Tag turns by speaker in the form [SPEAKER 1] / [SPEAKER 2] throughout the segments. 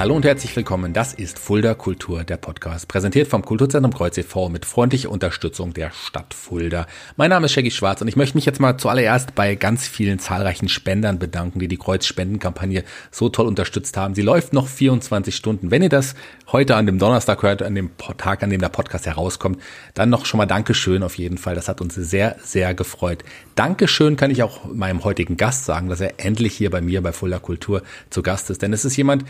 [SPEAKER 1] Hallo und herzlich willkommen. Das ist Fulda Kultur, der Podcast, präsentiert vom Kulturzentrum Kreuz e.V. mit freundlicher Unterstützung der Stadt Fulda. Mein Name ist Shaggy Schwarz und ich möchte mich jetzt mal zuallererst bei ganz vielen zahlreichen Spendern bedanken, die die Kreuz-Spendenkampagne so toll unterstützt haben. Sie läuft noch 24 Stunden. Wenn ihr das heute an dem Donnerstag hört, an dem Tag, an dem der Podcast herauskommt, dann noch schon mal Dankeschön auf jeden Fall. Das hat uns sehr, sehr gefreut. Dankeschön kann ich auch meinem heutigen Gast sagen, dass er endlich hier bei mir bei Fulda Kultur zu Gast ist. Denn es ist jemand,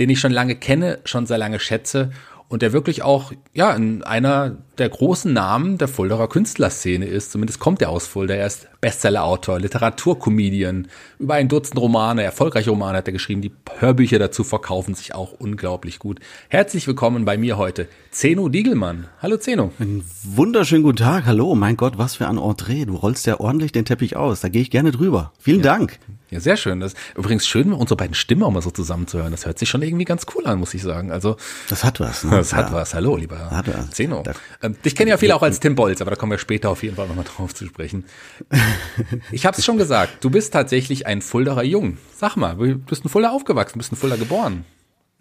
[SPEAKER 1] den ich schon lange kenne, schon sehr lange schätze und der wirklich auch ja in einer der großen Namen der Fuldaer Künstlerszene ist. Zumindest kommt er aus Fulda. Er ist Bestsellerautor, Literaturcomedian, über ein Dutzend Romane, erfolgreiche Romane hat er geschrieben. Die Hörbücher dazu verkaufen sich auch unglaublich gut. Herzlich willkommen bei mir heute, Zeno Diegelmann. Hallo Zeno.
[SPEAKER 2] Einen wunderschönen guten Tag. Hallo. Mein Gott, was für ein Entree. Du rollst ja ordentlich den Teppich aus. Da gehe ich gerne drüber. Vielen
[SPEAKER 1] ja.
[SPEAKER 2] Dank.
[SPEAKER 1] Ja, sehr schön. Das übrigens schön, unsere beiden Stimmen auch mal so zusammenzuhören. Das hört sich schon irgendwie ganz cool an, muss ich sagen. Also
[SPEAKER 2] das hat was.
[SPEAKER 1] Ne? Das hat ja. was. Hallo, lieber hat was. Zeno. Ähm, dich kennen ja viele auch als Tim Bolz, aber da kommen wir später auf jeden Fall nochmal drauf zu sprechen. Ich habe es schon gesagt. Du bist tatsächlich ein Fuldaer Jung. Sag mal, du bist in Fulda aufgewachsen, bist in Fulda geboren.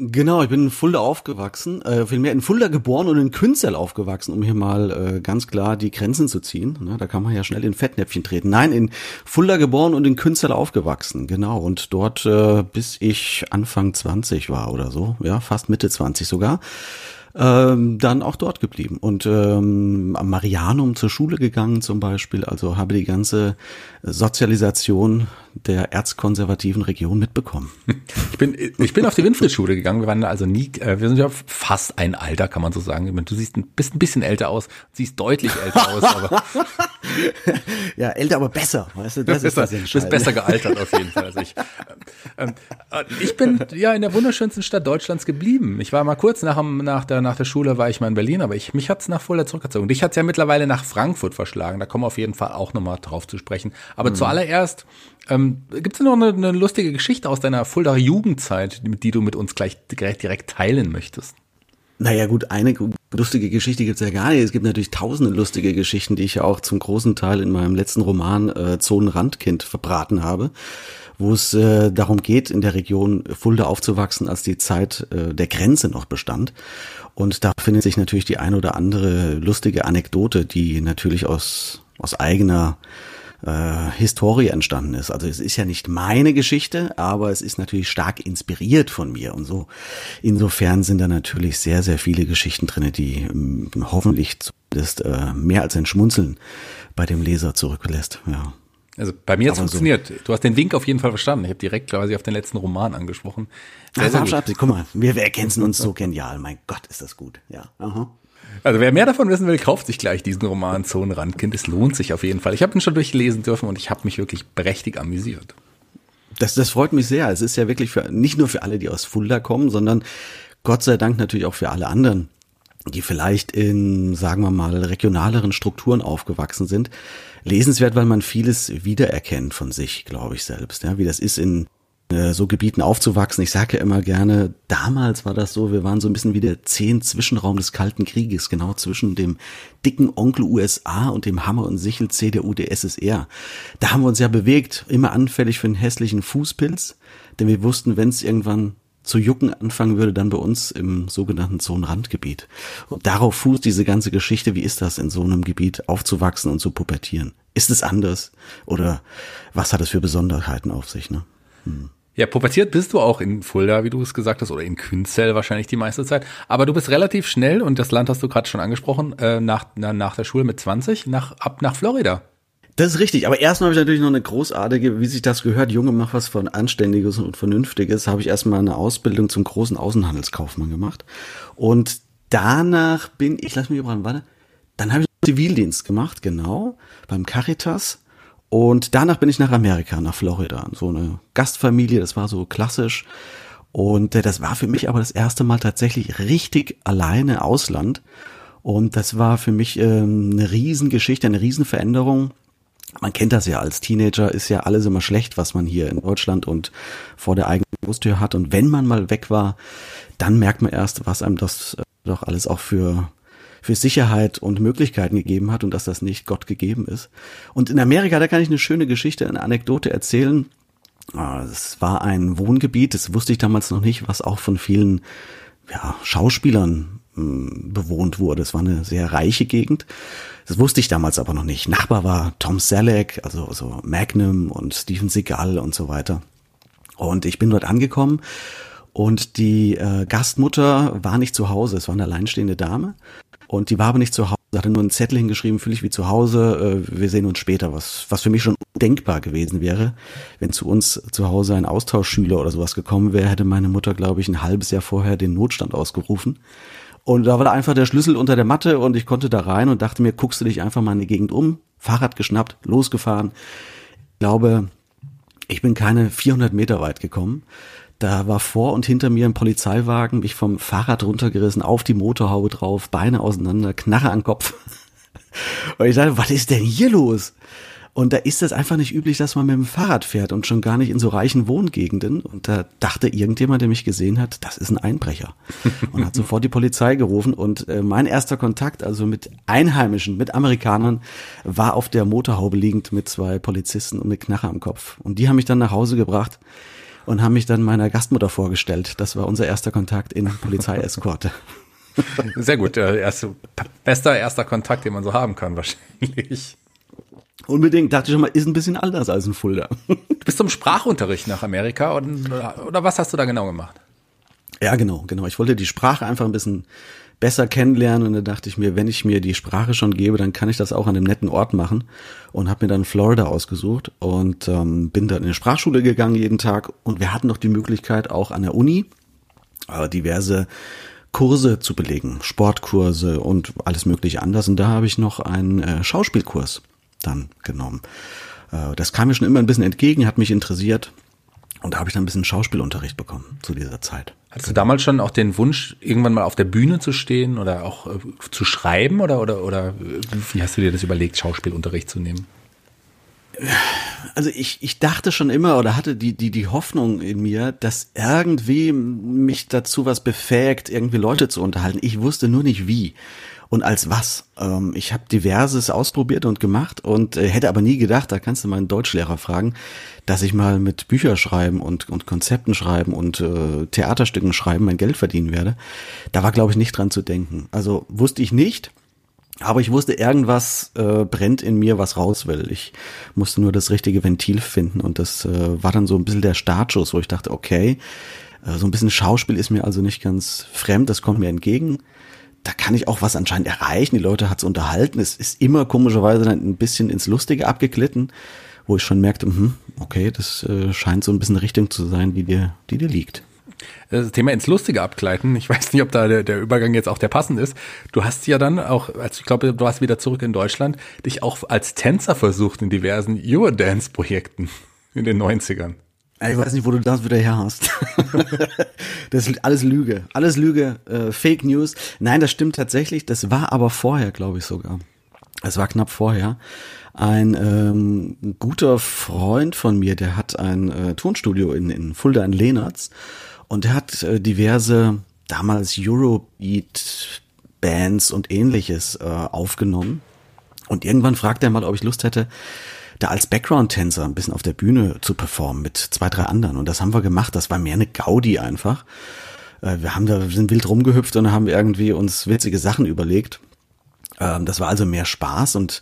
[SPEAKER 2] Genau, ich bin in Fulda aufgewachsen, äh, vielmehr in Fulda geboren und in Künzel aufgewachsen, um hier mal äh, ganz klar die Grenzen zu ziehen. Ne, da kann man ja schnell in Fettnäpfchen treten. Nein, in Fulda geboren und in Künzel aufgewachsen, genau. Und dort, äh, bis ich Anfang 20 war oder so, ja, fast Mitte 20 sogar, ähm, dann auch dort geblieben und ähm, am Marianum zur Schule gegangen zum Beispiel. Also habe die ganze Sozialisation der erzkonservativen Region mitbekommen.
[SPEAKER 1] Ich bin, ich bin auf die Winfried-Schule gegangen. Wir waren also nie, äh, wir sind ja fast ein Alter, kann man so sagen. Du siehst ein, bist ein bisschen älter aus, siehst deutlich älter aus, aber.
[SPEAKER 2] ja, älter, aber besser. Weißt du,
[SPEAKER 1] das ist das bist besser gealtert auf jeden Fall als ich. Ähm, äh, ich bin ja in der wunderschönsten Stadt Deutschlands geblieben. Ich war mal kurz nach, nach, der, nach der Schule, war ich mal in Berlin, aber ich, mich hat's nach Fulda zurückgezogen. Dich hat's ja mittlerweile nach Frankfurt verschlagen. Da kommen wir auf jeden Fall auch nochmal drauf zu sprechen. Aber mhm. zuallererst, ähm, gibt es noch eine, eine, lustige Geschichte aus deiner Fuldaer Jugendzeit, die du mit uns gleich direkt, direkt teilen möchtest?
[SPEAKER 2] Naja gut, eine lustige Geschichte gibt's ja gar nicht. Es gibt natürlich tausende lustige Geschichten, die ich ja auch zum großen Teil in meinem letzten Roman äh, Zonenrandkind verbraten habe, wo es äh, darum geht, in der Region Fulda aufzuwachsen, als die Zeit äh, der Grenze noch bestand. Und da findet sich natürlich die ein oder andere lustige Anekdote, die natürlich aus, aus eigener äh, Historie entstanden ist. Also es ist ja nicht meine Geschichte, aber es ist natürlich stark inspiriert von mir und so. Insofern sind da natürlich sehr, sehr viele Geschichten drinne, die ähm, hoffentlich zumindest äh, mehr als ein Schmunzeln bei dem Leser zurücklässt. Ja.
[SPEAKER 1] Also bei mir hat es funktioniert. So. Du hast den Wink auf jeden Fall verstanden. Ich habe direkt quasi auf den letzten Roman angesprochen.
[SPEAKER 2] Sehr, sehr gut. Guck mal, wir, wir ergänzen uns so genial. Mein Gott, ist das gut. Ja. Aha.
[SPEAKER 1] Also wer mehr davon wissen will, kauft sich gleich diesen Roman Zonenrandkind. Es lohnt sich auf jeden Fall. Ich habe ihn schon durchlesen dürfen und ich habe mich wirklich prächtig amüsiert.
[SPEAKER 2] Das, das freut mich sehr. Es ist ja wirklich für, nicht nur für alle, die aus Fulda kommen, sondern Gott sei Dank natürlich auch für alle anderen, die vielleicht in, sagen wir mal, regionaleren Strukturen aufgewachsen sind. Lesenswert, weil man vieles wiedererkennt von sich, glaube ich selbst. Ja, wie das ist in so Gebieten aufzuwachsen. Ich sage ja immer gerne, damals war das so, wir waren so ein bisschen wie der zehn Zwischenraum des Kalten Krieges, genau zwischen dem dicken Onkel USA und dem Hammer und Sichel CDU der SSR. Da haben wir uns ja bewegt, immer anfällig für einen hässlichen Fußpilz, denn wir wussten, wenn es irgendwann zu jucken anfangen würde, dann bei uns im sogenannten Zonenrandgebiet. Und darauf fußt diese ganze Geschichte, wie ist das in so einem Gebiet aufzuwachsen und zu pubertieren? Ist es anders? Oder was hat es für Besonderheiten auf sich? Ne?
[SPEAKER 1] Hm. Ja, pubertiert bist du auch in Fulda, wie du es gesagt hast, oder in Künzel wahrscheinlich die meiste Zeit. Aber du bist relativ schnell, und das Land hast du gerade schon angesprochen, äh, nach, na, nach der Schule mit 20, nach, ab nach Florida.
[SPEAKER 2] Das ist richtig, aber erstmal habe ich natürlich noch eine großartige, wie sich das gehört, Junge, mach was von Anständiges und Vernünftiges, habe ich erstmal eine Ausbildung zum großen Außenhandelskaufmann gemacht. Und danach bin ich, lass mich überraschen, warte, dann habe ich Zivildienst gemacht, genau, beim Caritas und danach bin ich nach Amerika, nach Florida, so eine Gastfamilie, das war so klassisch. Und äh, das war für mich aber das erste Mal tatsächlich richtig alleine Ausland. Und das war für mich ähm, eine Riesengeschichte, eine Riesenveränderung. Man kennt das ja als Teenager, ist ja alles immer schlecht, was man hier in Deutschland und vor der eigenen Brusttür hat. Und wenn man mal weg war, dann merkt man erst, was einem das äh, doch alles auch für für Sicherheit und Möglichkeiten gegeben hat und dass das nicht Gott gegeben ist. Und in Amerika, da kann ich eine schöne Geschichte, eine Anekdote erzählen. Ah, es war ein Wohngebiet, das wusste ich damals noch nicht, was auch von vielen ja, Schauspielern hm, bewohnt wurde. Es war eine sehr reiche Gegend. Das wusste ich damals aber noch nicht. Nachbar war Tom Selleck, also so Magnum und Steven Seagal und so weiter. Und ich bin dort angekommen und die äh, Gastmutter war nicht zu Hause. Es war eine alleinstehende Dame und die war aber nicht zu Hause. Hatte nur einen Zettel hingeschrieben, fühle ich wie zu Hause. Äh, wir sehen uns später. Was, was für mich schon denkbar gewesen wäre, wenn zu uns zu Hause ein Austauschschüler oder sowas gekommen wäre, hätte meine Mutter, glaube ich, ein halbes Jahr vorher den Notstand ausgerufen. Und da war einfach der Schlüssel unter der Matte und ich konnte da rein und dachte mir, guckst du dich einfach mal in die Gegend um, Fahrrad geschnappt, losgefahren. Ich glaube, ich bin keine 400 Meter weit gekommen. Da war vor und hinter mir ein Polizeiwagen, mich vom Fahrrad runtergerissen, auf die Motorhaube drauf, Beine auseinander, Knarre an Kopf. Und ich dachte, was ist denn hier los? Und da ist es einfach nicht üblich, dass man mit dem Fahrrad fährt und schon gar nicht in so reichen Wohngegenden. Und da dachte irgendjemand, der mich gesehen hat, das ist ein Einbrecher. Und hat sofort die Polizei gerufen. Und äh, mein erster Kontakt, also mit Einheimischen, mit Amerikanern, war auf der Motorhaube liegend mit zwei Polizisten und mit Knarre am Kopf. Und die haben mich dann nach Hause gebracht und haben mich dann meiner Gastmutter vorgestellt. Das war unser erster Kontakt in Polizeieskorte.
[SPEAKER 1] Sehr gut, der erste, bester erster Kontakt, den man so haben kann wahrscheinlich.
[SPEAKER 2] Unbedingt, dachte ich schon mal, ist ein bisschen anders als ein Fulda.
[SPEAKER 1] Du bist zum Sprachunterricht nach Amerika und, oder was hast du da genau gemacht?
[SPEAKER 2] Ja, genau, genau. Ich wollte die Sprache einfach ein bisschen besser kennenlernen. Und da dachte ich mir, wenn ich mir die Sprache schon gebe, dann kann ich das auch an einem netten Ort machen. Und habe mir dann Florida ausgesucht und ähm, bin dann in eine Sprachschule gegangen jeden Tag. Und wir hatten noch die Möglichkeit auch an der Uni äh, diverse Kurse zu belegen, Sportkurse und alles mögliche anders. Und da habe ich noch einen äh, Schauspielkurs dann genommen. Äh, das kam mir schon immer ein bisschen entgegen, hat mich interessiert und da habe ich dann ein bisschen Schauspielunterricht bekommen zu dieser Zeit.
[SPEAKER 1] Hattest du damals schon auch den Wunsch, irgendwann mal auf der Bühne zu stehen oder auch äh, zu schreiben oder, oder, oder wie hast du dir das überlegt, Schauspielunterricht zu nehmen?
[SPEAKER 2] Also ich, ich dachte schon immer oder hatte die, die, die Hoffnung in mir, dass irgendwie mich dazu was befähigt, irgendwie Leute zu unterhalten. Ich wusste nur nicht wie und als was. Ähm, ich habe diverses ausprobiert und gemacht und äh, hätte aber nie gedacht, da kannst du meinen Deutschlehrer fragen, dass ich mal mit Bücher schreiben und, und Konzepten schreiben und äh, Theaterstücken schreiben mein Geld verdienen werde. Da war, glaube ich, nicht dran zu denken. Also wusste ich nicht. Aber ich wusste, irgendwas äh, brennt in mir, was raus will. Ich musste nur das richtige Ventil finden und das äh, war dann so ein bisschen der Startschuss, wo ich dachte, okay, äh, so ein bisschen Schauspiel ist mir also nicht ganz fremd, das kommt mir entgegen da kann ich auch was anscheinend erreichen. Die Leute hat's unterhalten. Es ist immer komischerweise dann ein bisschen ins Lustige abgeglitten, wo ich schon merkte, hm, okay, das äh, scheint so ein bisschen eine Richtung zu sein, die dir, die dir liegt.
[SPEAKER 1] Das Thema ins Lustige abgleiten. Ich weiß nicht, ob da der, der Übergang jetzt auch der passend ist. Du hast ja dann auch, als ich glaube, du warst wieder zurück in Deutschland, dich auch als Tänzer versucht in diversen Eurodance-Projekten in den 90ern.
[SPEAKER 2] Ich weiß nicht, wo du das wieder her hast. das ist alles Lüge. Alles Lüge, äh, Fake News. Nein, das stimmt tatsächlich. Das war aber vorher, glaube ich sogar. Es war knapp vorher. Ein ähm, guter Freund von mir, der hat ein äh, Tonstudio in, in Fulda in Lehnertz und der hat äh, diverse damals Eurobeat Bands und ähnliches äh, aufgenommen. Und irgendwann fragte er mal, ob ich Lust hätte, da als Background-Tänzer ein bisschen auf der Bühne zu performen mit zwei, drei anderen. Und das haben wir gemacht. Das war mehr eine Gaudi einfach. Äh, wir haben da, wir sind wild rumgehüpft und haben irgendwie uns witzige Sachen überlegt. Ähm, das war also mehr Spaß und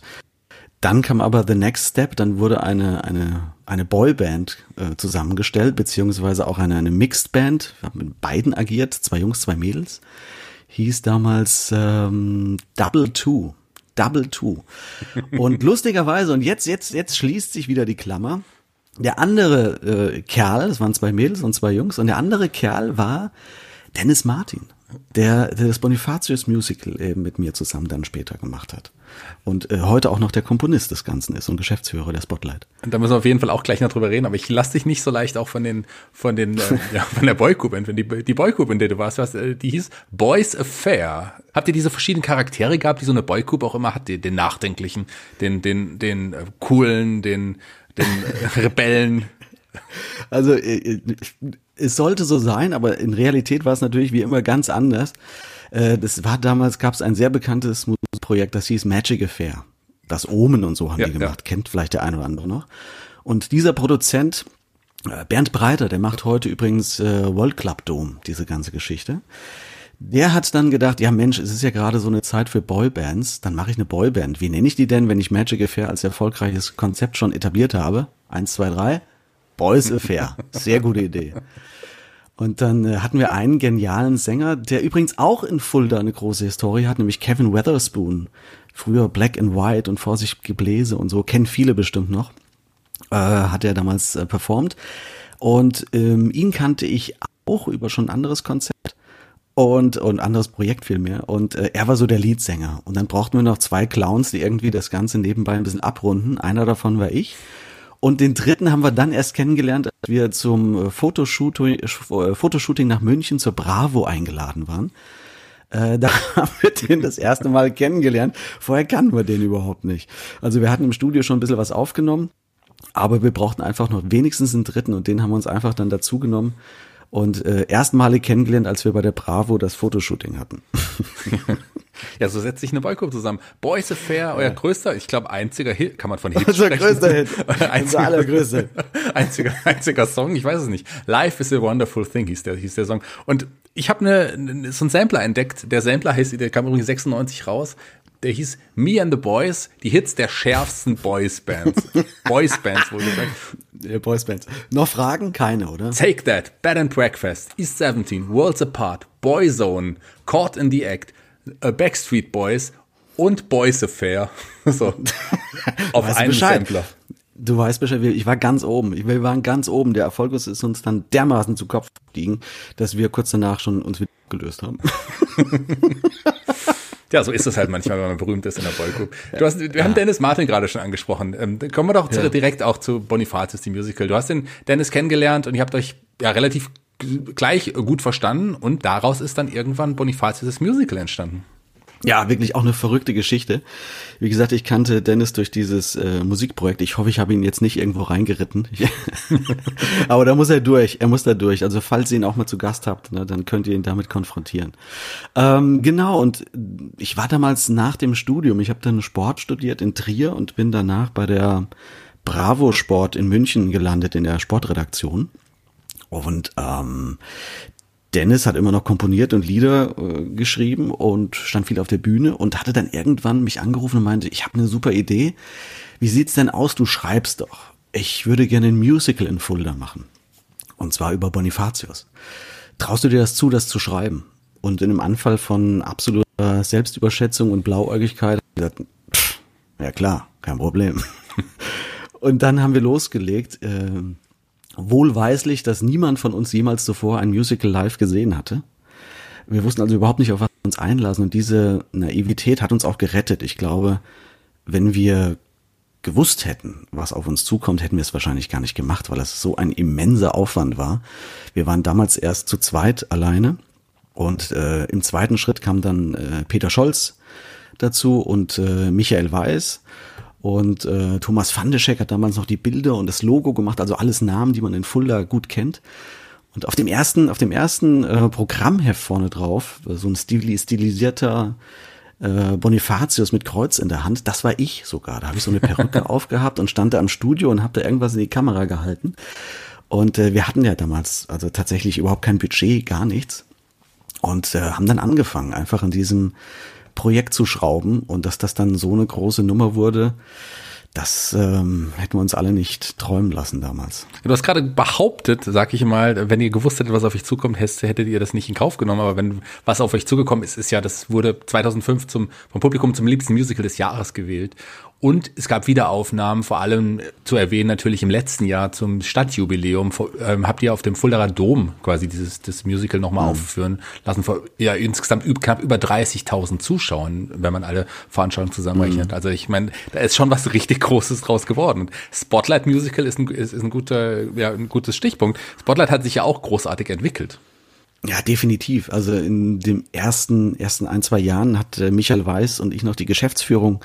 [SPEAKER 2] dann kam aber the next step, dann wurde eine, eine, eine Boyband äh, zusammengestellt, beziehungsweise auch eine, eine Mixed Band. Wir haben mit beiden agiert, zwei Jungs, zwei Mädels. Hieß damals ähm, Double Two. Double Two. Und lustigerweise, und jetzt, jetzt, jetzt schließt sich wieder die Klammer. Der andere äh, Kerl, das waren zwei Mädels und zwei Jungs, und der andere Kerl war Dennis Martin der, der das Bonifatius Musical eben mit mir zusammen dann später gemacht hat. Und äh, heute auch noch der Komponist des Ganzen ist und Geschäftsführer der Spotlight.
[SPEAKER 1] Und da müssen wir auf jeden Fall auch gleich noch drüber reden, aber ich lass dich nicht so leicht auch von den, von den, äh, ja, von der Boygroup entfernen. Die, die Boygroup, in der du warst, was, äh, die hieß Boys Affair. Habt ihr diese verschiedenen Charaktere gehabt, die so eine Boygroup auch immer hat? Den, den nachdenklichen, den, den, den äh, coolen, den, den äh, Rebellen?
[SPEAKER 2] Also äh, es sollte so sein, aber in Realität war es natürlich wie immer ganz anders. Äh, das war damals, gab es ein sehr bekanntes Musikprojekt, das hieß Magic Affair. Das Omen und so haben
[SPEAKER 1] Ja,
[SPEAKER 2] die gemacht,
[SPEAKER 1] ja.
[SPEAKER 2] kennt vielleicht der eine oder andere noch. Und dieser Produzent, äh, Bernd Breiter, der macht heute übrigens äh, World Club Dome, diese ganze Geschichte. Der hat dann gedacht, ja Mensch, es ist ja gerade so eine Zeit für Boybands, dann mache ich eine Boyband. Wie nenne ich die denn, wenn ich Magic Affair als erfolgreiches Konzept schon etabliert habe? Eins, zwei, drei. Boys Affair. Sehr gute Idee. Und dann äh, hatten wir einen genialen Sänger, der übrigens auch in Fulda eine große Historie hat, nämlich Kevin Weatherspoon. Früher Black and White und Vorsicht Gebläse und so, kennen viele bestimmt noch. Äh, hat er damals äh, performt. Und ähm, ihn kannte ich auch über schon ein anderes Konzept und und anderes Projekt vielmehr. Und äh, er war so der Leadsänger. Und dann brauchten wir noch zwei Clowns, die irgendwie das Ganze nebenbei ein bisschen abrunden. Einer davon war ich. Und den dritten haben wir dann erst kennengelernt, als wir zum äh, Fotoshooting, äh, Fotoshooting nach München zur Bravo eingeladen waren. Äh, da haben wir den das erste Mal kennengelernt. Vorher kannten wir den überhaupt nicht. Also wir hatten im Studio schon ein bisschen was aufgenommen, aber wir brauchten einfach noch wenigstens einen dritten und den haben wir uns einfach dann dazu genommen und äh, erstmalig kennengelernt, als wir bei der Bravo das Fotoshooting hatten.
[SPEAKER 1] Ja, so setzt sich eine Boygroup zusammen. Boys Affair, euer größter, ich glaube, einziger Hit, kann man von Hit
[SPEAKER 2] Unser
[SPEAKER 1] sprechen?
[SPEAKER 2] größter Hit.
[SPEAKER 1] Euer
[SPEAKER 2] Unser allergrößter
[SPEAKER 1] einziger, einziger Song, ich weiß es nicht. Life is a Wonderful Thing hieß der, hieß der Song. Und ich habe eine, so einen Sampler entdeckt. Der Sampler heißt, der kam übrigens 96 raus. Der hieß Me and the Boys, die Hits der schärfsten Boys Bands. Boys Bands, wohl gesagt.
[SPEAKER 2] Der Boysbands. Noch Fragen? Keine, oder?
[SPEAKER 1] Take That, Bed and Breakfast, East 17, Worlds Apart, Boyzone, Caught in the Act, Backstreet Boys und Boys Affair. So. Auf
[SPEAKER 2] Weißt
[SPEAKER 1] einem
[SPEAKER 2] Bescheid?
[SPEAKER 1] Sampler.
[SPEAKER 2] Du weißt Bescheid, ich war ganz oben. Wir waren ganz oben. Der Erfolg ist uns dann dermaßen zu Kopf gestiegen, dass wir kurz danach schon uns wieder gelöst haben.
[SPEAKER 1] Ja, so ist es halt manchmal, wenn man berühmt ist in der Boygroup. Du hast, wir haben Dennis Martin gerade schon angesprochen. Ähm, kommen wir doch zu, direkt auch zu Bonifatius, die Musical. Du hast den Dennis kennengelernt und ihr habt euch ja relativ gleich gut verstanden und daraus ist dann irgendwann Bonifatius Musical entstanden.
[SPEAKER 2] Ja, wirklich auch eine verrückte Geschichte. Wie gesagt, ich kannte Dennis durch dieses äh, Musikprojekt. Ich hoffe, ich habe ihn jetzt nicht irgendwo reingeritten. Aber da muss er durch. Er muss da durch. Also falls ihr ihn auch mal zu Gast habt, ne, dann könnt ihr ihn damit konfrontieren. Ähm, genau. Und ich war damals nach dem Studium. Ich habe dann Sport studiert in Trier und bin danach bei der Bravo Sport in München gelandet in der Sportredaktion. Und ähm, Dennis hat immer noch komponiert und Lieder äh, geschrieben und stand viel auf der Bühne und hatte dann irgendwann mich angerufen und meinte, ich habe eine super Idee. Wie sieht's denn aus? Du schreibst doch. Ich würde gerne ein Musical in Fulda machen. Und zwar über Bonifatius. Traust du dir das zu, das zu schreiben? Und in einem Anfall von absoluter Selbstüberschätzung und Blauäugigkeit gesagt, pff, ja klar, kein Problem. und dann haben wir losgelegt. ähm, wohlweislich, dass niemand von uns jemals zuvor ein Musical live gesehen hatte. Wir wussten also überhaupt nicht, auf was wir uns einlassen und diese Naivität hat uns auch gerettet. Ich glaube, wenn wir gewusst hätten, was auf uns zukommt, hätten wir es wahrscheinlich gar nicht gemacht, weil es so ein immenser Aufwand war. Wir waren damals erst zu zweit alleine und äh, im zweiten Schritt kam dann äh, Peter Scholz dazu und äh, Michael Weiß. Und äh, Thomas Fandeschek hat damals noch die Bilder und das Logo gemacht, also alles Namen, die man in Fulda gut kennt. Und auf dem ersten, auf dem ersten äh, Programmheft vorne drauf, so ein stili stilisierter äh, Bonifatius mit Kreuz in der Hand, das war ich sogar. Da habe ich so eine Perücke aufgehabt und stand da am Studio und habe da irgendwas in die Kamera gehalten. Und äh, wir hatten ja damals also tatsächlich überhaupt kein Budget, gar nichts. Und äh, haben dann angefangen, einfach an diesem Projekt zu schrauben und dass das dann so eine große Nummer wurde, das ähm, hätten wir uns alle nicht träumen lassen damals.
[SPEAKER 1] Du hast gerade behauptet, sag ich mal, wenn ihr gewusst hättet, was auf euch zukommt, hättet ihr das nicht in Kauf genommen. Aber wenn was auf euch zugekommen ist, ist ja, das wurde 2005 zum, vom Publikum zum liebsten Musical des Jahres gewählt. Und es gab Wiederaufnahmen, vor allem zu erwähnen natürlich im letzten Jahr zum Stadtjubiläum. Ähm, habt ihr auf dem Fuldaer Dom quasi dieses das Musical nochmal aufführen lassen vor ja insgesamt knapp über 30.000 Zuschauern, wenn man alle Veranstaltungen zusammenrechnet. Also ich meine, da ist schon was richtig Großes draus geworden. Spotlight Musical ist ein, ist, ist ein guter, ja, ein gutes Stichpunkt. Spotlight hat sich ja auch großartig entwickelt.
[SPEAKER 2] Ja, definitiv. Also in dem ersten, ersten ein, zwei Jahren hat äh, Michael Weiß und ich noch die Geschäftsführung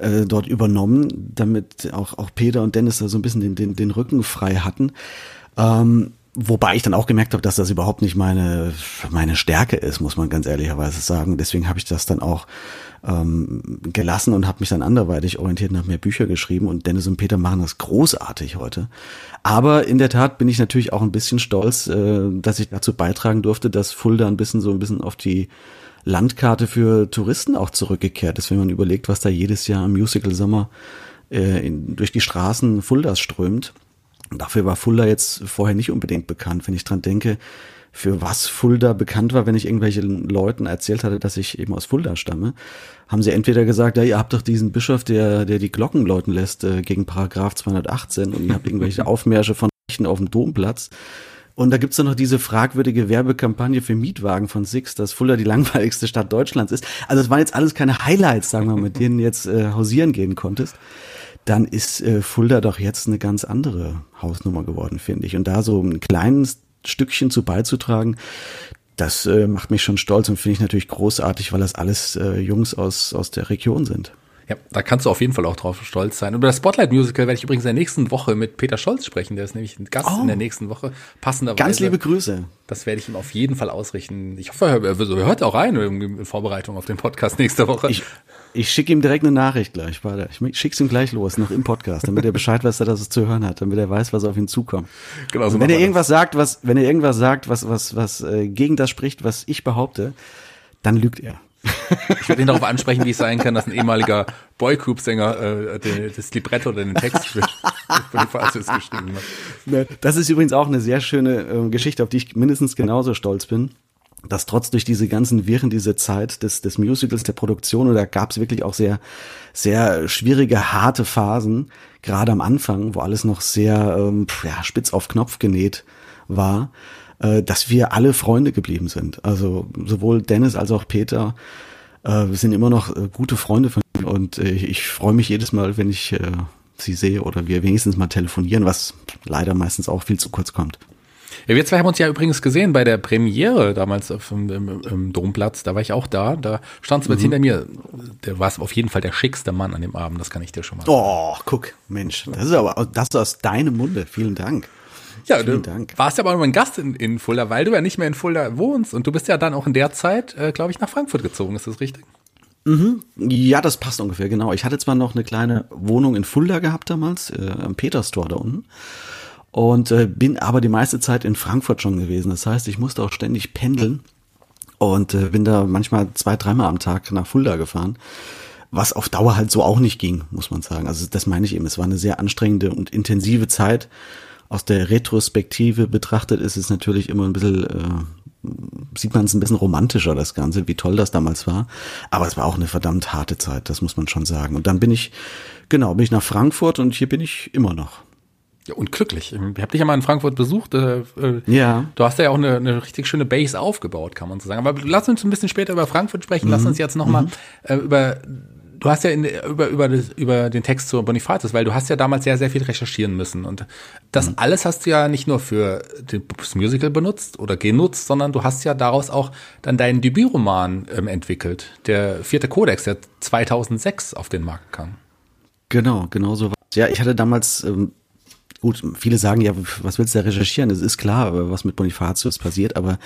[SPEAKER 2] äh, dort übernommen, damit auch, auch Peter und Dennis da so ein bisschen den, den, den Rücken frei hatten. Ähm, Wobei ich dann auch gemerkt habe, dass das überhaupt nicht meine, meine Stärke ist, muss man ganz ehrlicherweise sagen. Deswegen habe ich das dann auch ähm, gelassen und habe mich dann anderweitig orientiert und habe mehr Bücher geschrieben. Und Dennis und Peter machen das großartig heute. Aber in der Tat bin ich natürlich auch ein bisschen stolz, äh, dass ich dazu beitragen durfte, dass Fulda ein bisschen so ein bisschen auf die Landkarte für Touristen auch zurückgekehrt ist, wenn man überlegt, was da jedes Jahr im Musical Sommer äh, in, durch die Straßen Fuldas strömt. Dafür war Fulda jetzt vorher nicht unbedingt bekannt. Wenn ich dran denke, für was Fulda bekannt war, wenn ich irgendwelchen Leuten erzählt hatte, dass ich eben aus Fulda stamme, haben sie entweder gesagt, ja, ihr habt doch diesen Bischof, der, der die Glocken läuten lässt äh, gegen Paragraph 218 und ihr habt irgendwelche Aufmärsche von Rechten auf dem Domplatz. Und da gibt's dann noch diese fragwürdige Werbekampagne für Mietwagen von Six, dass Fulda die langweiligste Stadt Deutschlands ist. Also es waren jetzt alles keine Highlights, sagen wir mal, mit denen jetzt äh, hausieren gehen konntest dann ist äh, Fulda doch jetzt eine ganz andere Hausnummer geworden, finde ich. Und da so ein kleines Stückchen zu beizutragen, das äh, macht mich schon stolz und finde ich natürlich großartig, weil das alles äh, Jungs aus, aus der Region sind.
[SPEAKER 1] Ja, da kannst du auf jeden Fall auch drauf stolz sein. Über das Spotlight Musical werde ich übrigens in der nächsten Woche mit Peter Scholz sprechen. Der ist nämlich ein Gast oh, in der nächsten Woche. Passenderweise.
[SPEAKER 2] Ganz liebe Grüße.
[SPEAKER 1] Das werde ich ihm auf jeden Fall ausrichten. Ich hoffe, er, hört auch rein in Vorbereitung auf den Podcast nächste Woche.
[SPEAKER 2] Ich, ich schicke ihm direkt eine Nachricht gleich. Warte, ich schick's ihm gleich los, noch im Podcast, damit er Bescheid weiß, dass er zu hören hat, damit er weiß, was auf ihn zukommt. Genau, so wenn er irgendwas das. sagt, was, wenn er irgendwas sagt, was, was, was äh, gegen das spricht, was ich behaupte, dann lügt er.
[SPEAKER 1] Ich werde ihn darauf ansprechen, wie es sein kann, dass ein ehemaliger Boygroup-Sänger äh, das Libretto oder den Text für, für Fazit geschrieben hat.
[SPEAKER 2] Ne, das ist übrigens auch eine sehr schöne äh, Geschichte, auf die ich mindestens genauso stolz bin dass trotz durch diese ganzen Viren, diese Zeit des, des Musicals, der Produktion, oder gab es wirklich auch sehr, sehr schwierige, harte Phasen, gerade am Anfang, wo alles noch sehr ähm, ja, spitz auf Knopf genäht war, äh, dass wir alle Freunde geblieben sind. Also sowohl Dennis als auch Peter äh, sind immer noch äh, gute Freunde von mir und äh, ich freue mich jedes Mal, wenn ich äh, sie sehe oder wir wenigstens mal telefonieren, was leider meistens auch viel zu kurz kommt.
[SPEAKER 1] Ja, wir zwei haben uns ja übrigens gesehen bei der Premiere damals auf dem, im, im Domplatz. Da war ich auch da. Da stand es mhm. hinter mir. Der war auf jeden Fall der schickste Mann an dem Abend. Das kann ich dir schon mal
[SPEAKER 2] sagen. Oh, guck, Mensch, das ist aber das ist aus deinem Munde. Vielen Dank.
[SPEAKER 1] Ja, du Dank. warst ja aber nur ein Gast in, in Fulda, weil du ja nicht mehr in Fulda wohnst und du bist ja dann auch in der Zeit, äh, glaube ich, nach Frankfurt gezogen. Ist das richtig?
[SPEAKER 2] Mhm. Ja, das passt ungefähr, genau. Ich hatte zwar noch eine kleine Wohnung in Fulda gehabt damals, äh, am Peterstor da unten und äh, bin aber die meiste Zeit in Frankfurt schon gewesen. Das heißt, ich musste auch ständig pendeln und äh, bin da manchmal zwei, dreimal am Tag nach Fulda gefahren. Was auf Dauer halt so auch nicht ging, muss man sagen. Also das meine ich eben. Es war eine sehr anstrengende und intensive Zeit. Aus der Retrospektive betrachtet ist es natürlich immer ein bisschen, äh, sieht man es ein bisschen romantischer, das Ganze, wie toll das damals war. Aber es war auch eine verdammt harte Zeit, das muss man schon sagen. Und dann bin ich, genau, bin ich nach Frankfurt und hier bin ich immer noch.
[SPEAKER 1] Ja, und glücklich. Ich habe dich ja mal in Frankfurt besucht. Äh, äh, ja. Du hast ja auch eine, eine richtig schöne Base aufgebaut, kann man so sagen. Aber lass uns ein bisschen später über Frankfurt sprechen. Mhm. Lass uns jetzt nochmal mhm. äh, über du hast ja in, über, über, über den Text zu Bonifatius, weil du hast ja damals sehr, sehr viel recherchieren müssen. Und das mhm. alles hast du ja nicht nur für das Musical benutzt oder genutzt, sondern du hast ja daraus auch dann deinen Debütroman ähm, entwickelt. Der vierte Kodex, der 2006 auf den Markt kam.
[SPEAKER 2] Genau, genau so war Ja, ich hatte damals ähm, Gut, viele sagen ja, was willst du da recherchieren? Es ist klar, was mit Bonifatius passiert, aber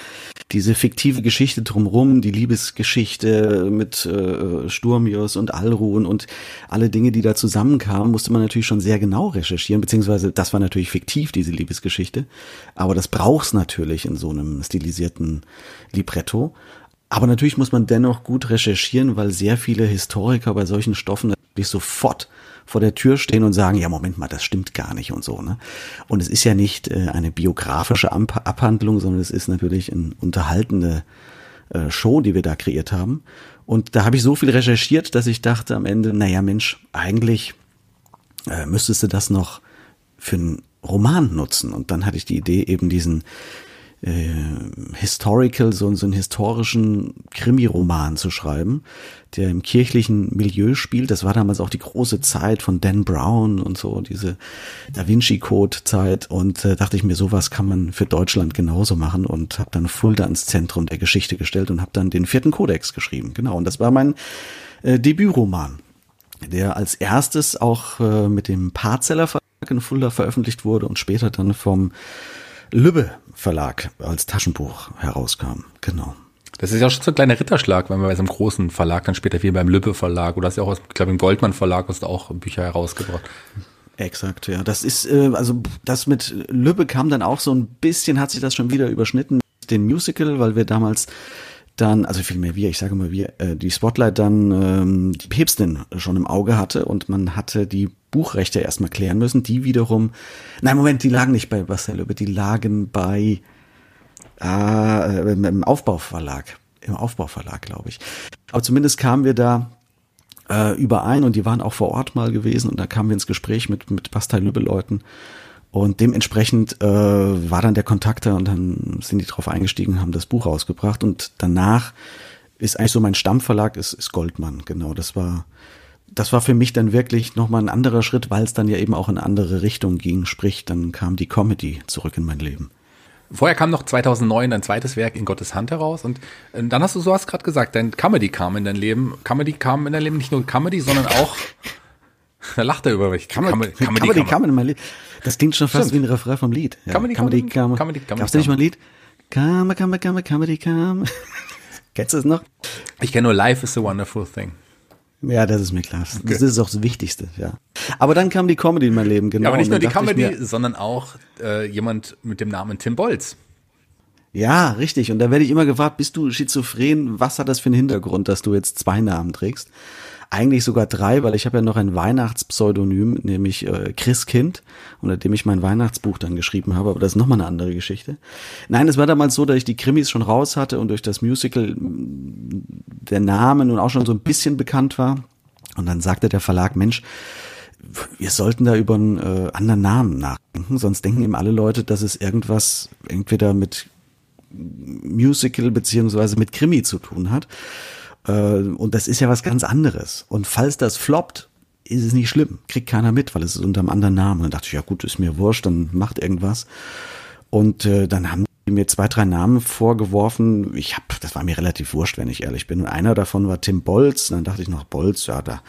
[SPEAKER 2] diese fiktive Geschichte drumherum, die Liebesgeschichte mit äh, Sturmius und Alrun und alle Dinge, die da zusammenkamen, musste man natürlich schon sehr genau recherchieren, beziehungsweise das war natürlich fiktiv, diese Liebesgeschichte. Aber das braucht's natürlich in so einem stilisierten Libretto. Aber natürlich muss man dennoch gut recherchieren, weil sehr viele Historiker bei solchen Stoffen natürlich sofort vor der Tür stehen und sagen, ja, Moment mal, das stimmt gar nicht und so. Ne? Und es ist ja nicht äh, eine biografische Abhandlung, sondern es ist natürlich eine unterhaltende äh, Show, die wir da kreiert haben. Und da habe ich so viel recherchiert, dass ich dachte am Ende, naja, Mensch, eigentlich äh, müsstest du das noch für einen Roman nutzen. Und dann hatte ich die Idee, eben diesen äh, historical, so, so einen historischen Krimi-Roman zu schreiben, der im kirchlichen Milieu spielt. Das war damals auch die große Zeit von Dan Brown und so, diese Da Vinci Code-Zeit. Und äh, dachte ich mir, sowas kann man für Deutschland genauso machen und habe dann Fulda ins Zentrum der Geschichte gestellt und habe dann den vierten Kodex geschrieben. Genau, und das war mein äh, Debütroman. der als erstes auch äh, mit dem Parzeller Verlag in Fulda veröffentlicht wurde und später dann vom Lübbe Verlag als Taschenbuch herauskam. Genau.
[SPEAKER 1] Das ist ja schon so ein kleiner Ritterschlag, wenn man bei so einem großen Verlag dann später wie beim Lübbe Verlag oder hast ja auch, ich glaube, im Goldmann Verlag hast du auch Bücher herausgebracht.
[SPEAKER 2] Exakt, ja. Das ist, äh, also das mit Lübbe kam dann auch so ein bisschen, hat sich das schon wieder überschnitten mit dem Musical, weil wir damals dann, also vielmehr wir, ich sage mal wir, äh, die Spotlight dann ähm, die Päpstin schon im Auge hatte und man hatte die Buchrechte erstmal klären müssen, die wiederum, nein, Moment, die lagen nicht bei Marcel Lübbe, die lagen bei äh, im Aufbauverlag, im Aufbauverlag, glaube ich. Aber zumindest kamen wir da äh, überein und die waren auch vor Ort mal gewesen und da kamen wir ins Gespräch mit, mit Bastei-Lübbe-Leuten und dementsprechend äh, war dann der Kontakt da und dann sind die drauf eingestiegen, haben das Buch rausgebracht und danach ist eigentlich so mein Stammverlag ist, ist Goldmann, genau. Das war das war für mich dann wirklich nochmal ein anderer Schritt, weil es dann ja eben auch in eine andere Richtung ging. Sprich, dann kam die Comedy zurück in mein Leben.
[SPEAKER 1] Vorher kam noch 2009 dein zweites Werk in Gottes Hand heraus und äh, dann hast du so was gerade gesagt, dein Comedy kam in dein Leben. Comedy kam in dein Leben nicht nur Comedy, sondern auch da lacht er über mich.
[SPEAKER 2] Comedy, Comedy, Comedy, Comedy kam in mein Leben. Das klingt schon fast Stimmt. wie ein Refrain vom Lied.
[SPEAKER 1] Ja. Comedy, Comedy, Comedy, Comedy,
[SPEAKER 2] Comedy. Gab's da nicht mal ein Lied? Come, come, come, Comedy, come. Kennst du es noch?
[SPEAKER 1] Ich kenne nur Life is a Wonderful Thing.
[SPEAKER 2] Ja, das ist mir klar. Das okay. ist auch das Wichtigste, ja. Aber dann kam die Comedy in mein Leben, genau. Ja,
[SPEAKER 1] aber nicht nur die Comedy, mir, sondern auch äh, jemand mit dem Namen Tim Bolz.
[SPEAKER 2] Ja, richtig. Und da werde ich immer gefragt, bist du schizophren? Was hat das für einen Hintergrund, dass du jetzt zwei Namen trägst? Eigentlich sogar drei, weil ich habe ja noch ein Weihnachtspseudonym, nämlich äh, Chris Kind, unter dem ich mein Weihnachtsbuch dann geschrieben habe, aber das ist nochmal eine andere Geschichte. Nein, es war damals so, dass ich die Krimis schon raus hatte und durch das Musical der Name nun auch schon so ein bisschen bekannt war. Und dann sagte der Verlag, Mensch, wir sollten da über einen äh, anderen Namen nachdenken, sonst denken eben alle Leute, dass es irgendwas entweder mit Musical beziehungsweise mit Krimi zu tun hat. Äh, und das ist ja was ganz anderes. Und falls das floppt, ist es nicht schlimm. Kriegt keiner mit, weil es ist unter einem anderen Namen. Und dann dachte ich, ja gut, ist mir wurscht, dann macht irgendwas. Und äh, dann haben die mir zwei, drei Namen vorgeworfen. Ich habe, das war mir relativ wurscht, wenn ich ehrlich bin. Und einer davon war Tim Bolz. Dann dachte ich noch, Bolz, ja, da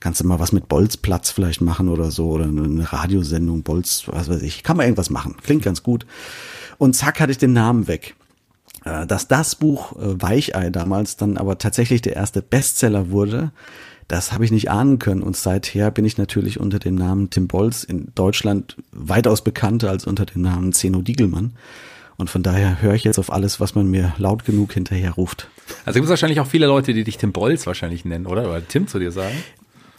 [SPEAKER 2] kannst du mal was mit Bolzplatz vielleicht machen oder so. Oder eine Radiosendung, Bolz, was weiß ich. Kann man irgendwas machen. Klingt ganz gut. Und zack, hatte ich den Namen weg. Äh, dass das Buch äh, Weichei damals dann aber tatsächlich der erste Bestseller wurde, das habe ich nicht ahnen können. Und seither bin ich natürlich unter dem Namen Tim Bolz in Deutschland weitaus bekannter als unter dem Namen Zeno Diegelmann. Und von daher höre ich jetzt auf alles, was man mir laut genug hinterher ruft.
[SPEAKER 1] Also gibt es wahrscheinlich auch viele Leute, die dich Tim Bolz wahrscheinlich nennen, oder? Oder Tim zu dir sagen?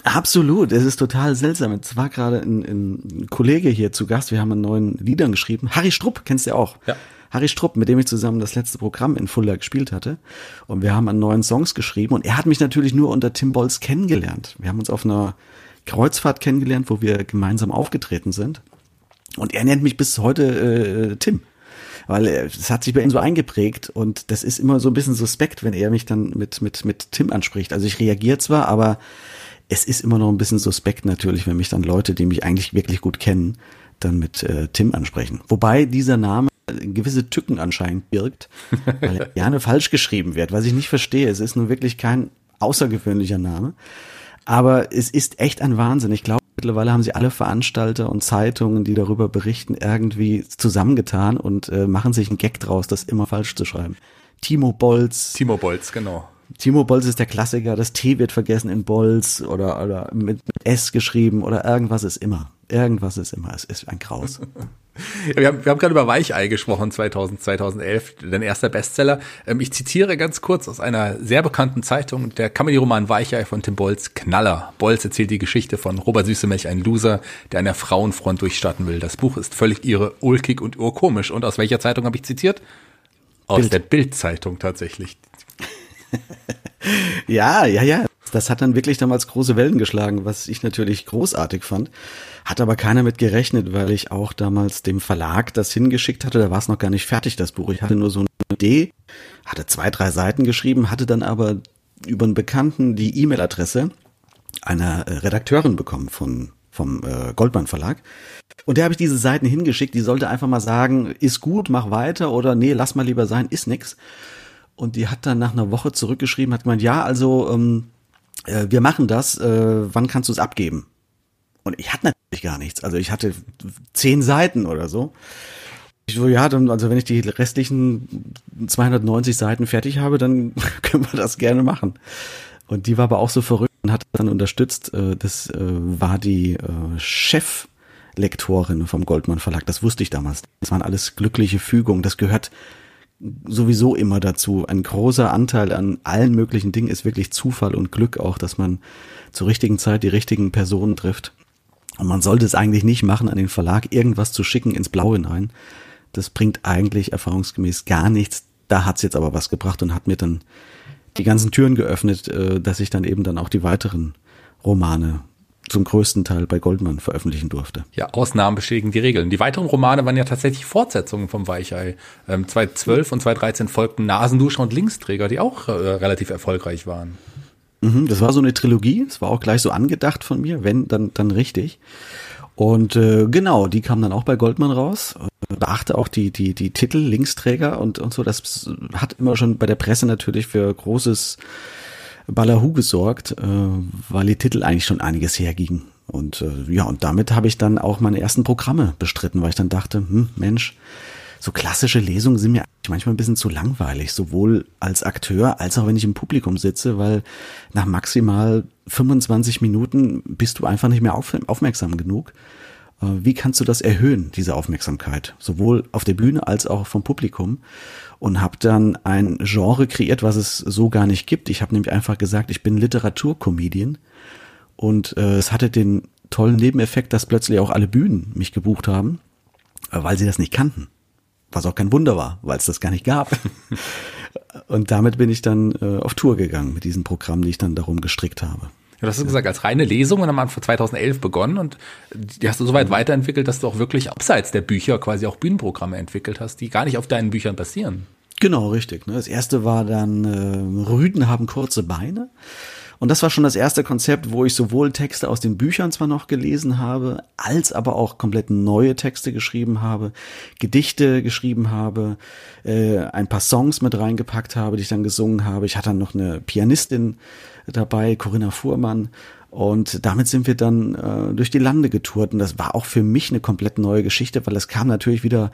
[SPEAKER 2] Absolut, es ist total seltsam. Es war gerade ein, ein Kollege hier zu Gast, wir haben einen neuen Liedern geschrieben. Harry Strupp, kennst du ja auch. Ja. Harry Strupp, mit dem ich zusammen das letzte Programm in Fulda gespielt hatte. Und wir haben an neuen Songs geschrieben. Und er hat mich natürlich nur unter Tim Bolz kennengelernt. Wir haben uns auf einer Kreuzfahrt kennengelernt, wo wir gemeinsam aufgetreten sind. Und er nennt mich bis heute äh, Tim. Weil es hat sich bei ihm so eingeprägt und das ist immer so ein bisschen suspekt, wenn er mich dann mit, mit, mit Tim anspricht. Also ich reagiere zwar, aber es ist immer noch ein bisschen suspekt natürlich, wenn mich dann Leute, die mich eigentlich wirklich gut kennen, dann mit äh, Tim ansprechen. Wobei dieser Name gewisse Tücken anscheinend birgt, weil er gerne falsch geschrieben wird, was ich nicht verstehe. Es ist nun wirklich kein außergewöhnlicher Name. Aber es ist echt ein Wahnsinn. Ich glaube, mittlerweile haben sie alle Veranstalter und Zeitungen, die darüber berichten, irgendwie zusammengetan und äh, machen sich einen Gag draus, das immer falsch zu schreiben. Timo Bolz.
[SPEAKER 1] Timo Bolz, genau.
[SPEAKER 2] Timo Bolz ist der Klassiker, das T wird vergessen in Bolz oder, oder mit, mit S geschrieben oder irgendwas ist immer. Irgendwas ist immer. Es ist ein Graus.
[SPEAKER 1] Wir haben, wir haben gerade über Weichei gesprochen, 2000, 2011, dein erster Bestseller. Ähm, ich zitiere ganz kurz aus einer sehr bekannten Zeitung, der Comedy-Roman Weichei von Tim Bolz, Knaller. Bolz erzählt die Geschichte von Robert Süßemilch, ein Loser, der an der Frauenfront durchstarten will. Das Buch ist völlig irre, ulkig und urkomisch. Und aus welcher Zeitung habe ich zitiert? Aus Bild. der Bild-Zeitung tatsächlich.
[SPEAKER 2] ja, ja, ja. Das hat dann wirklich damals große Wellen geschlagen, was ich natürlich großartig fand. Hat aber keiner mit gerechnet, weil ich auch damals dem Verlag das hingeschickt hatte. Da war es noch gar nicht fertig, das Buch. Ich hatte nur so eine Idee, hatte zwei, drei Seiten geschrieben, hatte dann aber über einen Bekannten die E-Mail-Adresse einer äh, Redakteurin bekommen von, vom äh, Goldmann Verlag. Und der habe ich diese Seiten hingeschickt, die sollte einfach mal sagen, ist gut, mach weiter oder nee, lass mal lieber sein, ist nix. Und die hat dann nach einer Woche zurückgeschrieben, hat gemeint, ja, also ähm, äh, wir machen das, äh, wann kannst du es abgeben? Und ich hatte natürlich gar nichts. Also ich hatte zehn Seiten oder so. Ich so, ja, dann, also wenn ich die restlichen 290 Seiten fertig habe, dann können wir das gerne machen. Und die war aber auch so verrückt und hat dann unterstützt. Äh, das äh, war die äh, Cheflektorin vom Goldmann Verlag. Das wusste ich damals. Das waren alles glückliche Fügungen. Das gehört sowieso immer dazu. Ein großer Anteil an allen möglichen Dingen ist wirklich Zufall und Glück auch, dass man zur richtigen Zeit die richtigen Personen trifft. Und man sollte es eigentlich nicht machen, an den Verlag irgendwas zu schicken ins Blaue hinein. Das bringt eigentlich erfahrungsgemäß gar nichts. Da hat's jetzt aber was gebracht und hat mir dann die ganzen Türen geöffnet, äh, dass ich dann eben dann auch die weiteren Romane zum größten Teil bei Goldman veröffentlichen durfte.
[SPEAKER 1] Ja, Ausnahmen bestätigen die Regeln. Die weiteren Romane waren ja tatsächlich Fortsetzungen vom Weichei. Ähm, 2012 und 2013 folgten Nasenduscher und Linksträger, die auch äh, relativ erfolgreich waren.
[SPEAKER 2] Mhm, das war so eine Trilogie, das war auch gleich so angedacht von mir, wenn, dann, dann richtig. Und äh, genau, die kam dann auch bei Goldman raus. Beachte auch die, die, die Titel, Linksträger und, und so. Das hat immer schon bei der Presse natürlich für großes Ballahu gesorgt, äh, weil die Titel eigentlich schon einiges hergingen. Und äh, ja, und damit habe ich dann auch meine ersten Programme bestritten, weil ich dann dachte, hm, Mensch, so klassische Lesungen sind mir manchmal ein bisschen zu langweilig, sowohl als Akteur als auch wenn ich im Publikum sitze, weil nach maximal 25 Minuten bist du einfach nicht mehr auf, aufmerksam genug. Äh, wie kannst du das erhöhen, diese Aufmerksamkeit, sowohl auf der Bühne als auch vom Publikum? Und habe dann ein Genre kreiert, was es so gar nicht gibt. Ich habe nämlich einfach gesagt, ich bin Literaturcomedian und äh, es hatte den tollen Nebeneffekt, dass plötzlich auch alle Bühnen mich gebucht haben, äh, weil sie das nicht kannten. Was auch kein Wunder war, weil es das gar nicht gab. und damit bin ich dann äh, auf Tour gegangen mit diesem Programm, die ich dann darum gestrickt habe.
[SPEAKER 1] Ja, das hast du gesagt, als reine Lesung und dann haben wir 2011 begonnen und die hast du so weit mhm. weiterentwickelt, dass du auch wirklich abseits der Bücher quasi auch Bühnenprogramme entwickelt hast, die gar nicht auf deinen Büchern basieren.
[SPEAKER 2] Genau, richtig. Ne? Das erste war dann äh, Rüden haben kurze Beine. Und das war schon das erste Konzept, wo ich sowohl Texte aus den Büchern zwar noch gelesen habe, als aber auch komplett neue Texte geschrieben habe, Gedichte geschrieben habe, äh, ein paar Songs mit reingepackt habe, die ich dann gesungen habe. Ich hatte dann noch eine Pianistin dabei, Corinna Fuhrmann. Und damit sind wir dann äh, durch die Lande getourt. Und das war auch für mich eine komplett neue Geschichte, weil es kam natürlich wieder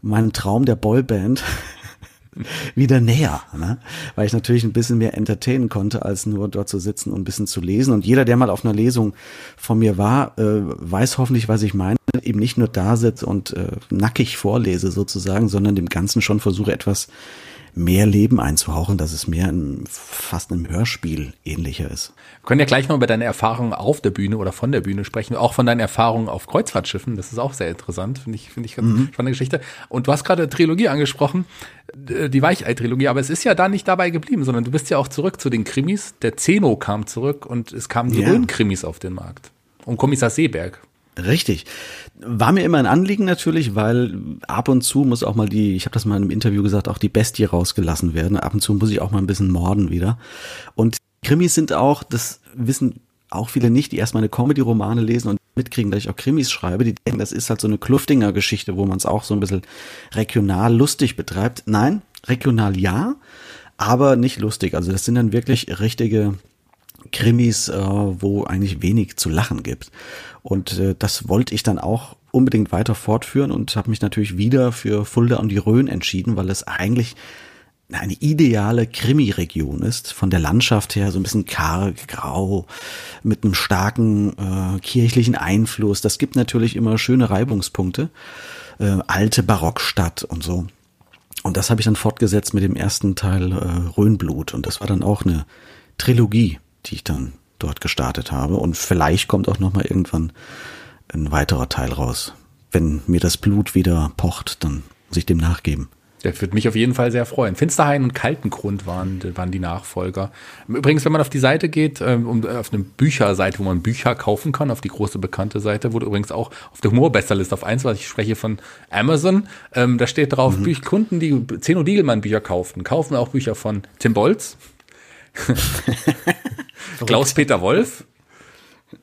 [SPEAKER 2] meinem Traum der Boyband wieder näher, ne? weil ich natürlich ein bisschen mehr entertainen konnte, als nur dort zu sitzen und ein bisschen zu lesen. Und jeder, der mal auf einer Lesung von mir war, äh, weiß hoffentlich, was ich meine. Eben nicht nur da sitze und äh, nackig vorlese sozusagen, sondern dem Ganzen schon versuche etwas mehr Leben einzuhauchen, dass es mehr ein, fast einem Hörspiel ähnlicher ist.
[SPEAKER 1] Wir können ja gleich noch über deine Erfahrungen auf der Bühne oder von der Bühne sprechen, auch von deinen Erfahrungen auf Kreuzfahrtschiffen. Das ist auch sehr interessant, finde ich, finde ich ganz mhm. spannende Geschichte. Und du hast gerade Trilogie angesprochen, die Weichei-Trilogie, aber es ist ja da nicht dabei geblieben, sondern du bist ja auch zurück zu den Krimis. Der Zeno kam zurück und es kamen die ja. Rhön-Krimis auf den Markt. Und Kommissar Seeberg.
[SPEAKER 2] Richtig. War mir immer ein Anliegen natürlich, weil ab und zu muss auch mal die, ich habe das mal im Interview gesagt, auch die Bestie rausgelassen werden. Ab und zu muss ich auch mal ein bisschen morden wieder. Und Krimis sind auch, das wissen auch viele nicht, die erstmal eine Comedy-Romane lesen und mitkriegen, dass ich auch Krimis schreibe. Die denken, das ist halt so eine Kluftinger Geschichte, wo man es auch so ein bisschen regional lustig betreibt. Nein, regional ja, aber nicht lustig. Also das sind dann wirklich richtige Krimis, äh, wo eigentlich wenig zu lachen gibt. Und äh, das wollte ich dann auch unbedingt weiter fortführen und habe mich natürlich wieder für Fulda und die Rhön entschieden, weil es eigentlich eine ideale Krimi-Region ist, von der Landschaft her so ein bisschen karg, grau, mit einem starken äh, kirchlichen Einfluss. Das gibt natürlich immer schöne Reibungspunkte. Äh, alte Barockstadt und so. Und das habe ich dann fortgesetzt mit dem ersten Teil äh, Rhönblut. Und das war dann auch eine Trilogie, die ich dann dort gestartet habe. Und vielleicht kommt auch noch mal irgendwann ein weiterer Teil raus. Wenn mir das Blut wieder pocht, dann muss ich dem nachgeben.
[SPEAKER 1] Der würde mich auf jeden Fall sehr freuen. Finsterhain und Kaltengrund waren, waren die Nachfolger. Übrigens, wenn man auf die Seite geht, ähm, um, auf eine Bücherseite, wo man Bücher kaufen kann, auf die große bekannte Seite, wurde übrigens auch auf der Humorbestserliste auf eins, was ich spreche von Amazon, ähm, da steht drauf, mhm. Kunden, die Zeno Diegelmann Bücher kauften, kaufen auch Bücher von Tim Bolz, Klaus-Peter Wolf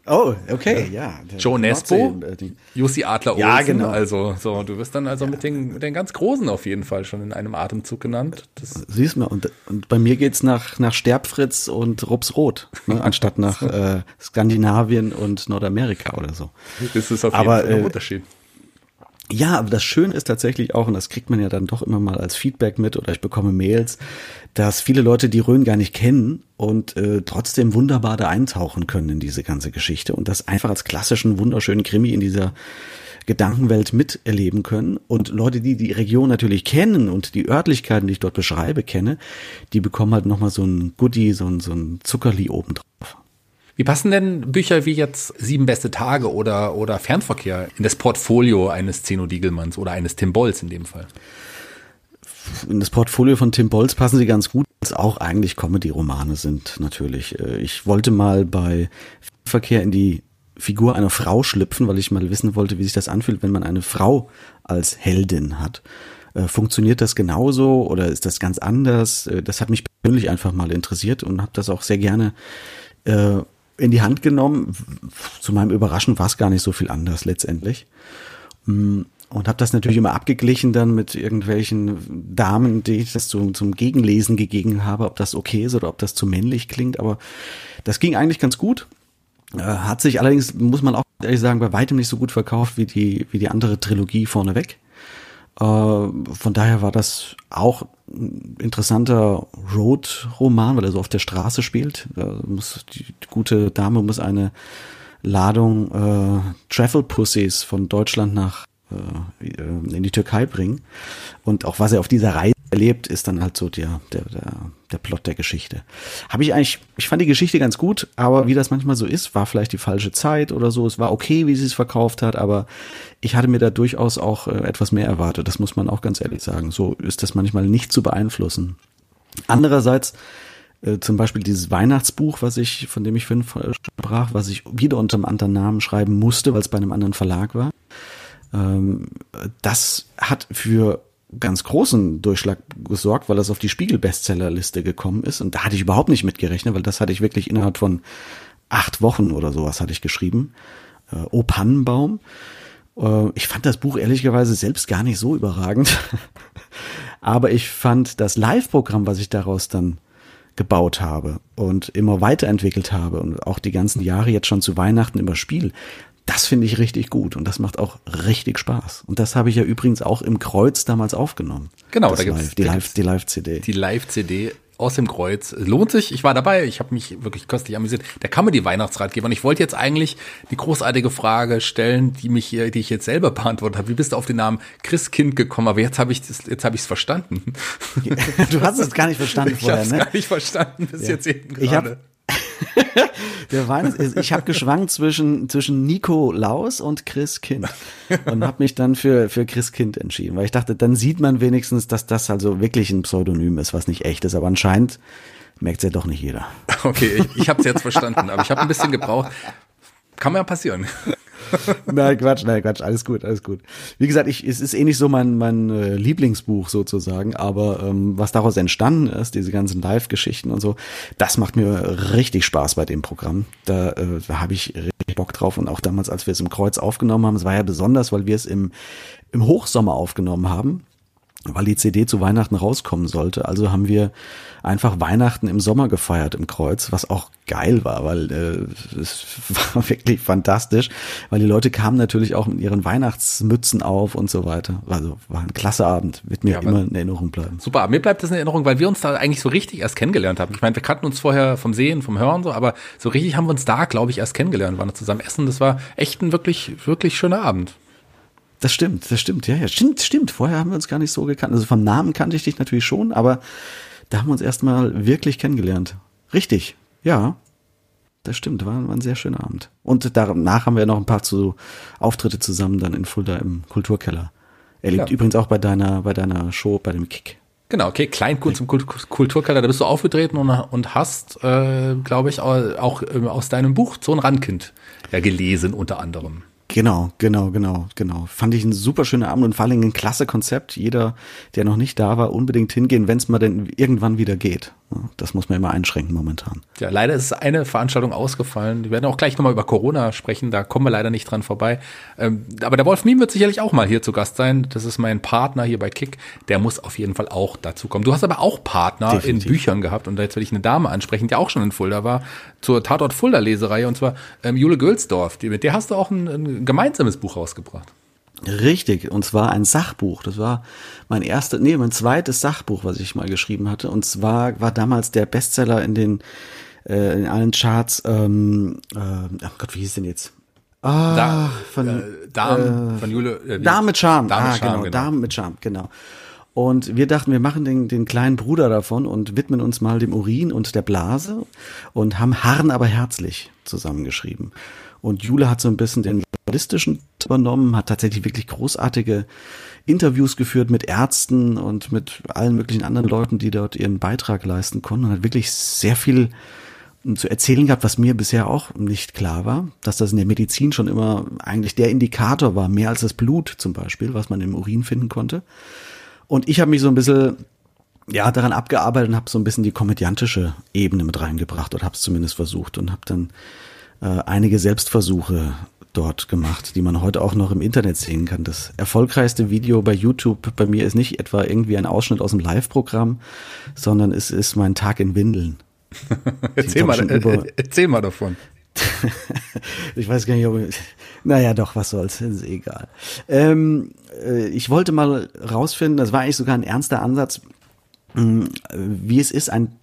[SPEAKER 2] Oh, okay, ja.
[SPEAKER 1] Joe Nesbo,
[SPEAKER 2] äh,
[SPEAKER 1] Jussi Adler Olsen.
[SPEAKER 2] Ja, genau.
[SPEAKER 1] Also, so, du wirst dann also mit, den, mit den ganz Großen auf jeden Fall schon in einem Atemzug genannt. Das,
[SPEAKER 2] Siehst du, und, und bei mir geht's nach, nach Sterbfritz und Rupsrot, ne, anstatt nach äh, Skandinavien und Nordamerika oder so.
[SPEAKER 1] das ist auf jeden
[SPEAKER 2] Aber,
[SPEAKER 1] Fall ein
[SPEAKER 2] äh,
[SPEAKER 1] Unterschied.
[SPEAKER 2] Ja, aber das Schöne ist tatsächlich auch, und das kriegt man ja dann doch immer mal als Feedback mit oder ich bekomme Mails, dass viele Leute die Rhön gar nicht kennen und äh, trotzdem wunderbar da eintauchen können in diese ganze Geschichte und das einfach als klassischen, wunderschönen Krimi in dieser Gedankenwelt miterleben können. Und Leute, die die Region natürlich kennen und die Örtlichkeiten, die ich dort beschreibe, kenne, die bekommen halt nochmal so ein Goodie, so ein, so ein Zuckerli obendrauf.
[SPEAKER 1] Wie passen denn Bücher wie jetzt Sieben beste Tage oder, oder Fernverkehr in das Portfolio eines Zeno Diegelmanns oder eines Tim Bolz in dem Fall?
[SPEAKER 2] in das Portfolio von Tim Bolz passen sie ganz gut, weil es auch eigentlich Comedy-Romane sind, natürlich. Äh, Ich wollte mal bei Verkehr in die Figur einer Frau schlüpfen, weil ich mal wissen wollte, wie sich das anfühlt, wenn man eine Frau als Heldin hat. Äh, Funktioniert das genauso oder ist das ganz anders? Äh, Das hat mich persönlich einfach mal interessiert und habe das auch sehr gerne in die Hand genommen. Zu meinem Überraschen war es gar nicht so viel anders letztendlich. Mm, Und habe das natürlich immer abgeglichen dann mit irgendwelchen Damen, die ich das zum, zum Gegenlesen gegeben habe, ob das okay ist oder ob das zu männlich klingt. Aber das ging eigentlich ganz gut. Äh, Hat sich allerdings, muss man auch ehrlich sagen, bei weitem nicht so gut verkauft wie die, wie die andere Trilogie vorneweg. Äh, Von daher war das auch ein interessanter Road-Roman, weil er so auf der Straße spielt. Da muss die, gute Dame muss eine Ladung äh, Travel Pussies von Deutschland nach äh, in die Türkei bringen. Und auch was er auf dieser Reise erlebt, ist dann halt so der, der, der, der Plot der Geschichte. Habe ich eigentlich, ich fand die Geschichte ganz gut, aber wie das manchmal so ist, war vielleicht die falsche Zeit oder so. Es war okay, wie sie es verkauft hat, aber ich hatte mir da durchaus auch äh, etwas mehr erwartet. Das muss man auch ganz ehrlich sagen. So ist das manchmal nicht zu beeinflussen. Andererseits, äh, zum Beispiel dieses Weihnachtsbuch, was ich, von dem ich vorhin sprach, was ich wieder unter einem anderen Namen schreiben musste, weil es bei einem anderen Verlag war. Ähm, das hat für ganz großen Durchschlag gesorgt, weil das auf die Spiegel-Bestsellerliste gekommen ist. Und da hatte ich überhaupt nicht mitgerechnet, weil das hatte ich wirklich innerhalb von acht Wochen oder sowas hatte ich geschrieben. Äh, O Pannenbaum. Äh, ich fand das Buch ehrlicherweise selbst gar nicht so überragend. Aber ich fand das Live-Programm, was ich daraus dann gebaut habe und immer weiterentwickelt habe und auch die ganzen Jahre jetzt schon zu Weihnachten immer spiel, das finde ich richtig gut und das macht auch richtig Spaß. Und das habe ich ja übrigens auch im Kreuz damals aufgenommen.
[SPEAKER 1] Genau, da gibt's-
[SPEAKER 2] Live, die
[SPEAKER 1] da
[SPEAKER 2] Live, die Live-CD.
[SPEAKER 1] Die Live-CD aus dem Kreuz. Lohnt sich. Ich war dabei. Ich habe mich wirklich köstlich amüsiert. Der kam mir die Weihnachtsratgeber. Und ich wollte jetzt eigentlich die großartige Frage stellen, die mich, hier- die ich jetzt selber beantwortet habe. Wie bist du auf den Namen Christkind gekommen? Aber jetzt habe ich das, jetzt habe ich es verstanden.
[SPEAKER 2] Du hast es gar nicht verstanden
[SPEAKER 1] Ich habe
[SPEAKER 2] vorher,
[SPEAKER 1] es
[SPEAKER 2] ne?
[SPEAKER 1] gar nicht verstanden bis jetzt eben
[SPEAKER 2] Ich hab- Der Weihnachts ich habe geschwankt zwischen zwischen Nico Laus und Chris Kind und habe mich dann für für Chris Kind entschieden, weil ich dachte, dann sieht man wenigstens, dass das also wirklich ein Pseudonym ist, was nicht echt ist, aber anscheinend merkt es ja doch nicht jeder.
[SPEAKER 1] Okay, ich, ich habe es jetzt verstanden, aber ich habe ein bisschen gebraucht. Kann mir ja passieren.
[SPEAKER 2] Nein, Quatsch, nein, Quatsch, alles gut, alles gut. Wie gesagt, ich, es ist eh nicht so mein, mein äh, Lieblingsbuch sozusagen, aber ähm, was daraus entstanden ist, diese ganzen Live-Geschichten und so, das macht mir richtig Spaß bei dem Programm. Da, äh, da habe ich richtig Bock drauf und auch damals, als wir es im Kreuz aufgenommen haben, es war ja besonders, weil wir es im, im Hochsommer aufgenommen haben weil die CD zu Weihnachten rauskommen sollte. Also haben wir einfach Weihnachten im Sommer gefeiert im Kreuz, was auch geil war, weil äh, es war wirklich fantastisch, weil die Leute kamen natürlich auch mit ihren Weihnachtsmützen auf und so weiter. Also war ein klasse Abend, wird mir
[SPEAKER 1] Ja,
[SPEAKER 2] immer in Erinnerung bleiben.
[SPEAKER 1] Super, mir bleibt das in Erinnerung, weil wir uns da eigentlich so richtig erst kennengelernt haben. Ich meine, wir kannten uns vorher vom Sehen, vom Hören so, aber so richtig haben wir uns da, glaube ich, erst kennengelernt, waren zusammen essen. Das war echt ein wirklich, wirklich schöner Abend.
[SPEAKER 2] Das stimmt, das stimmt, ja, ja, stimmt, stimmt. Vorher haben wir uns gar nicht so gekannt. Also vom Namen kannte ich dich natürlich schon, aber da haben wir uns erstmal wirklich kennengelernt. Richtig, ja. Das stimmt, war, war ein sehr schöner Abend. Und danach haben wir noch ein paar zu Auftritte zusammen dann in Fulda im Kulturkeller. Er liegt
[SPEAKER 1] Ja.
[SPEAKER 2] übrigens auch bei deiner, bei deiner Show, bei dem Kick.
[SPEAKER 1] Genau, okay, Kleinkunst im Kult Kulturkeller, da bist du aufgetreten und, und hast, äh, glaube ich, au- auch ähm, aus deinem Buch Zo'n Randkind ja gelesen, unter anderem.
[SPEAKER 2] Genau, genau, genau, genau. Fand ich ein super schöner Abend und vor allem ein klasse Konzept. Jeder, der noch nicht da war, unbedingt hingehen, wenn es mal denn irgendwann wieder geht. Das muss man immer einschränken momentan.
[SPEAKER 1] Ja, leider ist eine Veranstaltung ausgefallen. Wir werden auch gleich nochmal über Corona sprechen, da kommen wir leider nicht dran vorbei. Ähm, aber der Wolf Miem wird sicherlich auch mal hier zu Gast sein. Das ist mein Partner hier bei Kick. Der muss auf jeden Fall auch dazu kommen. Du hast aber auch Partner Definitiv. in Büchern gehabt und jetzt will ich eine Dame ansprechen, die auch schon in Fulda war, zur Tatort Fulda Lesereihe und zwar ähm, Jule Gölsdorf. Mit der hast du auch ein, ein gemeinsames Buch rausgebracht.
[SPEAKER 2] Richtig, und zwar ein Sachbuch. Das war mein erstes, nee, mein zweites Sachbuch, was ich mal geschrieben hatte. Und zwar war damals der Bestseller in den äh, in allen Charts. Ähm, äh, oh Gott, wie hieß denn jetzt?
[SPEAKER 1] Ah, da, von äh, Darm, äh, von Jule.
[SPEAKER 2] Äh, Darm mit Charme. Darm ah, mit Charme, genau, genau. Darm mit Charme, genau. Und wir dachten, wir machen den, den kleinen Bruder davon und widmen uns mal dem Urin und der Blase und haben Harren aber herzlich zusammengeschrieben. Und Jule hat so ein bisschen den journalistischen übernommen, hat tatsächlich wirklich großartige Interviews geführt mit Ärzten und mit allen möglichen anderen Leuten, die dort ihren Beitrag leisten konnten und hat wirklich sehr viel zu erzählen gehabt, was mir bisher auch nicht klar war, dass das in der Medizin schon immer eigentlich der Indikator war, mehr als das Blut zum Beispiel, was man im Urin finden konnte. Und ich habe mich so ein bisschen ja daran abgearbeitet und habe so ein bisschen die komödiantische Ebene mit reingebracht oder habe es zumindest versucht und habe dann äh, einige Selbstversuche dort gemacht, die man heute auch noch im Internet sehen kann. Das erfolgreichste Video bei YouTube bei mir ist nicht etwa irgendwie ein Ausschnitt aus dem Live-Programm, sondern es ist mein Tag in Windeln.
[SPEAKER 1] erzähl, mal, über, erzähl mal davon.
[SPEAKER 2] ich weiß gar nicht, ob ich, naja, doch, was soll's, ist egal. Ähm, äh, ich wollte mal rausfinden, das war eigentlich sogar ein ernster Ansatz, hm, wie es ist, ein,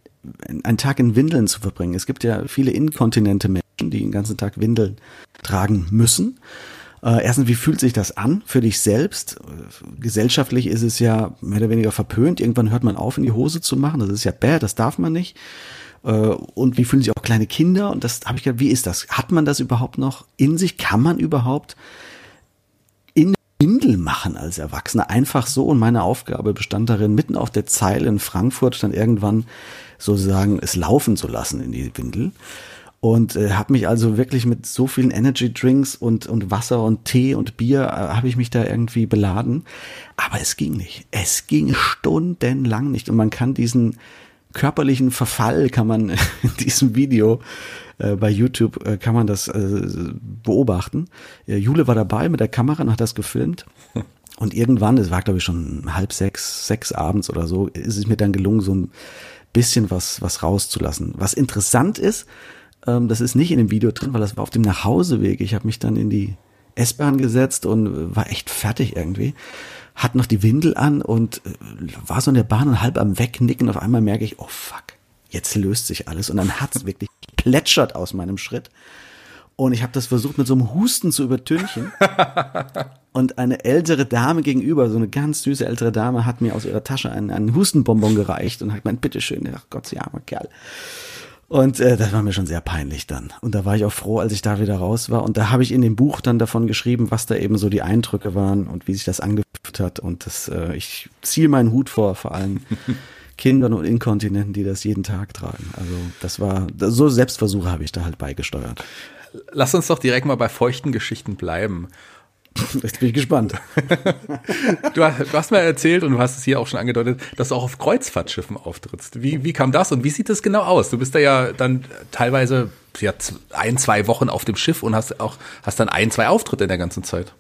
[SPEAKER 2] einen Tag in Windeln zu verbringen. Es gibt ja viele inkontinente Menschen, die den ganzen Tag Windeln tragen müssen. Äh, erstens, wie fühlt sich das an für dich selbst? Gesellschaftlich ist es ja mehr oder weniger verpönt. Irgendwann hört man auf, in die Hose zu machen. Das ist ja bad, das darf man nicht. Äh, und wie fühlen sich auch kleine Kinder? Und das habe ich gedacht, wie ist das? Hat man das überhaupt noch in sich? Kann man überhaupt in Windel machen als Erwachsener? Einfach so. Und meine Aufgabe bestand darin, mitten auf der Zeile in Frankfurt dann irgendwann sozusagen es laufen zu lassen in die Windel und äh, habe mich also wirklich mit so vielen Energy Drinks und und Wasser und Tee und Bier äh, habe ich mich da irgendwie beladen, aber es ging nicht. Es ging stundenlang nicht und man kann diesen körperlichen Verfall kann man in diesem Video äh, bei YouTube äh, kann man das äh, beobachten. Äh, Jule war dabei mit der Kamera und hat das gefilmt. Und irgendwann, es war glaube ich schon halb sechs, sechs abends oder so, ist es mir dann gelungen, so ein bisschen was, was rauszulassen. Was interessant ist, ähm, das ist nicht in dem Video drin, weil das war auf dem Nachhauseweg. Ich habe mich dann in die S-Bahn gesetzt und war echt fertig irgendwie. Hat noch die Windel an und äh, war so in der Bahn und halb am Wegnicken. Auf einmal merke ich, oh fuck, jetzt löst sich alles. Und dann hat's wirklich plätschert aus meinem Schritt. Und ich habe das versucht mit so einem Husten zu übertünchen. und eine ältere Dame gegenüber, so eine ganz süße ältere Dame, hat mir aus ihrer Tasche einen, einen Hustenbonbon gereicht und hat gemeint, bitteschön, ach Gott, sie armer Kerl. Und äh, das war mir schon sehr peinlich dann. Und da war ich auch froh, als ich da wieder raus war. Und da habe ich in dem Buch dann davon geschrieben, was da eben so die Eindrücke waren und wie sich das angefühlt hat. Und das, äh, ich ziehe meinen Hut vor, vor allem Kindern und Inkontinenten, die das jeden Tag tragen. Also das war, so Selbstversuche habe ich da halt beigesteuert.
[SPEAKER 1] Lass uns doch direkt mal bei feuchten Geschichten bleiben.
[SPEAKER 2] Jetzt bin ich gespannt.
[SPEAKER 1] du, hast, du hast mir erzählt und du hast es hier auch schon angedeutet, dass du auch auf Kreuzfahrtschiffen auftrittst. Wie, wie kam das und wie sieht das genau aus? Du bist da ja dann teilweise ja, ein, zwei Wochen auf dem Schiff und hast auch hast dann ein, zwei Auftritte in der ganzen Zeit.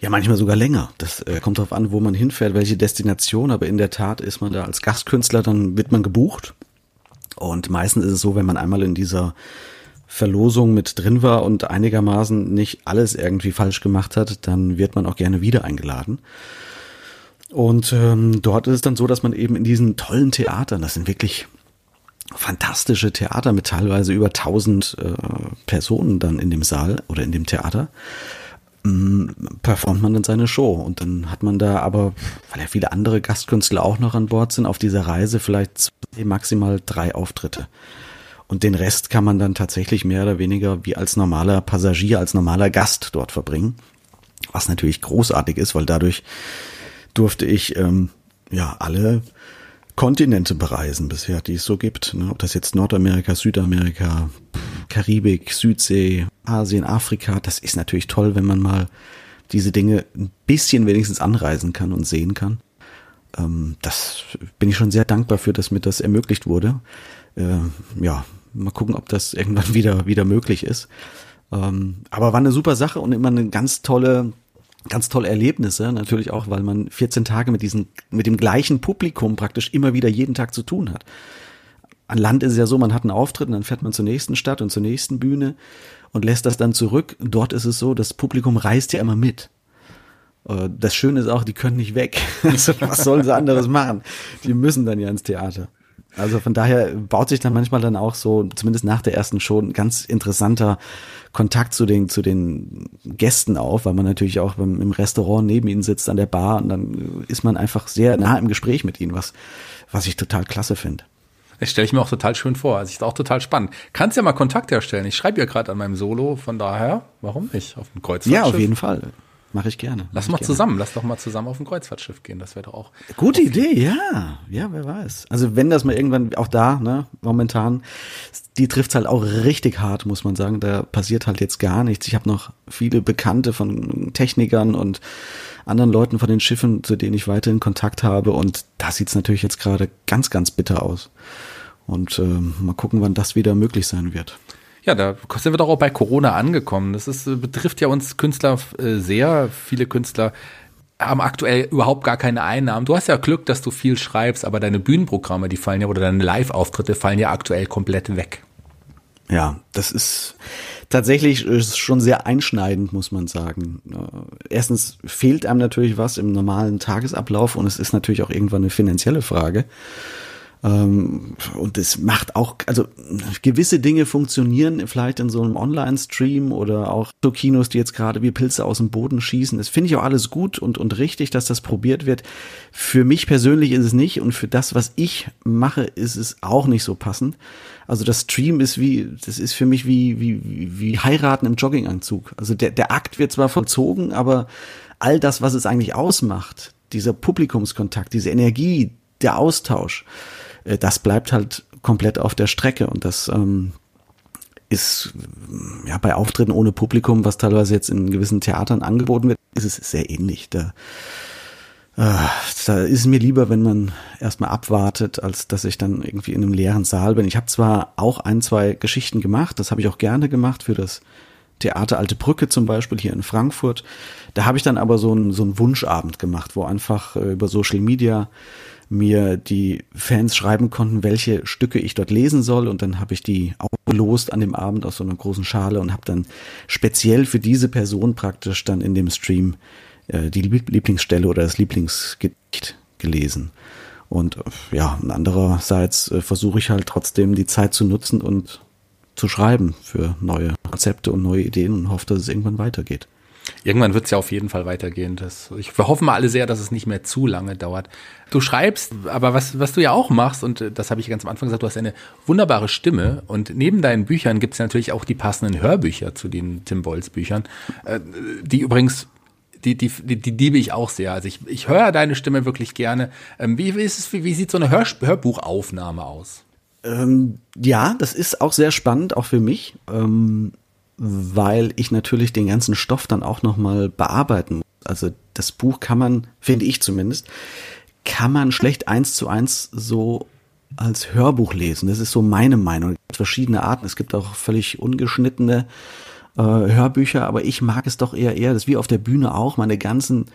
[SPEAKER 2] Ja, manchmal sogar länger. Das äh, kommt darauf an, wo man hinfährt, welche Destination. Aber in der Tat ist man da als Gastkünstler, dann wird man gebucht. Und meistens ist es so, wenn man einmal in dieser Verlosung mit drin war und einigermaßen nicht alles irgendwie falsch gemacht hat, dann wird man auch gerne wieder eingeladen. Und ähm, dort ist es dann so, dass man eben in diesen tollen Theatern, das sind wirklich fantastische Theater mit teilweise über 1000 äh, Personen dann in dem Saal oder in dem Theater, ähm, performt man dann seine Show. Und dann hat man da aber, weil ja viele andere Gastkünstler auch noch an Bord sind, auf dieser Reise vielleicht zwei, maximal drei Auftritte. Und den Rest kann man dann tatsächlich mehr oder weniger wie als normaler Passagier, als normaler Gast dort verbringen. Was natürlich großartig ist, weil dadurch durfte ich ähm, ja alle Kontinente bereisen bisher, die es so gibt. Ne? Ob das jetzt Nordamerika, Südamerika, Karibik, Südsee, Asien, Afrika, das ist natürlich toll, wenn man mal diese Dinge ein bisschen wenigstens anreisen kann und sehen kann. Ähm, das bin ich schon sehr dankbar für, dass mir das ermöglicht wurde. Äh, ja, mal gucken, ob das irgendwann wieder, wieder möglich ist. Ähm, aber war eine super Sache und immer eine ganz tolle, ganz tolle Erlebnisse, natürlich auch, weil man 14 Tage mit diesem, mit dem gleichen Publikum praktisch immer wieder jeden Tag zu tun hat. An Land ist es ja so, man hat einen Auftritt und dann fährt man zur nächsten Stadt und zur nächsten Bühne und lässt das dann zurück. Dort ist es so, das Publikum reist ja immer mit. Äh, das Schöne ist auch, die können nicht weg. Also, was sollen sie anderes machen? Die müssen dann ja ins Theater. Also von daher baut sich dann manchmal dann auch so, zumindest nach der ersten Show, ein ganz interessanter Kontakt zu den, zu den Gästen auf, weil man natürlich auch beim, im Restaurant neben ihnen sitzt, an der Bar und dann ist man einfach sehr nah im Gespräch mit ihnen, was, was ich total klasse finde.
[SPEAKER 1] Das stelle ich mir auch total schön vor. Also ist auch total spannend. Kannst ja mal Kontakt herstellen. Ich schreibe ja gerade an meinem Solo, von daher, warum nicht? Auf dem Kreuzfahrtschiff.
[SPEAKER 2] Ja, auf jeden Fall. Mache ich gerne.
[SPEAKER 1] Lass
[SPEAKER 2] mal
[SPEAKER 1] zusammen, lass doch mal zusammen auf ein Kreuzfahrtschiff gehen. Das wäre doch auch.
[SPEAKER 2] Gute Idee, ja. Ja, wer weiß. Also wenn das mal irgendwann auch da, ne, momentan, die trifft's halt auch richtig hart, muss man sagen. Da passiert halt jetzt gar nichts. Ich habe noch viele Bekannte von Technikern und anderen Leuten von den Schiffen, zu denen ich weiterhin Kontakt habe. Und da sieht's natürlich jetzt gerade ganz, ganz bitter aus. Und äh, mal gucken, wann das wieder möglich sein wird.
[SPEAKER 1] Ja, da sind wir doch auch bei Corona angekommen. Das ist, betrifft ja uns Künstler äh, sehr. Viele Künstler haben aktuell überhaupt gar keine Einnahmen. Du hast ja Glück, dass du viel schreibst, aber deine Bühnenprogramme, die fallen ja, oder deine Live-Auftritte fallen ja aktuell komplett weg.
[SPEAKER 2] Ja, das ist tatsächlich ist schon sehr einschneidend, muss man sagen. Äh, erstens fehlt einem natürlich was im normalen Tagesablauf und es ist natürlich auch irgendwann eine finanzielle Frage. Ähm, und es macht auch, also gewisse Dinge funktionieren vielleicht in so einem Online-Stream oder auch so Kinos, die jetzt gerade wie Pilze aus dem Boden schießen. Das finde ich auch alles gut und, und richtig, dass das probiert wird. Für mich persönlich ist es nicht und für das, was ich mache, ist es auch nicht so passend. Also das Stream ist wie, das ist für mich wie, wie, wie heiraten im Jogginganzug. Also der, der Akt wird zwar vollzogen, aber all das, was es eigentlich ausmacht, dieser Publikumskontakt, diese Energie, der Austausch, das bleibt halt komplett auf der Strecke und das ähm, ist ja bei Auftritten ohne Publikum, was teilweise jetzt in gewissen Theatern angeboten wird, ist es sehr ähnlich. Da, äh, da ist es mir lieber, wenn man erstmal abwartet, als dass ich dann irgendwie in einem leeren Saal bin. Ich habe zwar auch ein, zwei Geschichten gemacht, das habe ich auch gerne gemacht für das Theater Alte Brücke zum Beispiel hier in Frankfurt. Da habe ich dann aber so einen, so einen Wunschabend gemacht, wo einfach äh, über Social Media mir die Fans schreiben konnten, welche Stücke ich dort lesen soll. Und dann habe ich die aufgelost an dem Abend aus so einer großen Schale und habe dann speziell für diese Person praktisch dann in dem Stream äh, die Lieblingsstelle oder das Lieblingsgedicht gelesen. Und äh, ja, andererseits äh, versuche ich halt trotzdem die Zeit zu nutzen und zu schreiben für neue Konzepte und neue Ideen und hoffe, dass es irgendwann weitergeht.
[SPEAKER 1] Irgendwann wird es ja auf jeden Fall weitergehen. Das, ich, wir hoffen mal alle sehr, dass es nicht mehr zu lange dauert. Du schreibst, aber was, was du ja auch machst, und das habe ich ganz am Anfang gesagt, du hast eine wunderbare Stimme und neben deinen Büchern gibt es natürlich auch die passenden Hörbücher zu den Tim Bolz Büchern, äh, die übrigens die, die, die, die liebe ich auch sehr. Also ich, ich höre deine Stimme wirklich gerne. Ähm, wie, wie, ist es, wie, wie sieht so eine Hör, Hörbuchaufnahme aus?
[SPEAKER 2] Ähm, ja, das ist auch sehr spannend, auch für mich. Ähm, weil ich natürlich den ganzen Stoff dann auch nochmal bearbeiten muss. Also das Buch kann man, finde ich zumindest, kann man schlecht eins zu eins so als Hörbuch lesen. Das ist so meine Meinung. Es gibt verschiedene Arten. Es gibt auch völlig ungeschnittene äh, Hörbücher, aber ich mag es doch eher eher, das ist wie auf der Bühne auch, meine ganzen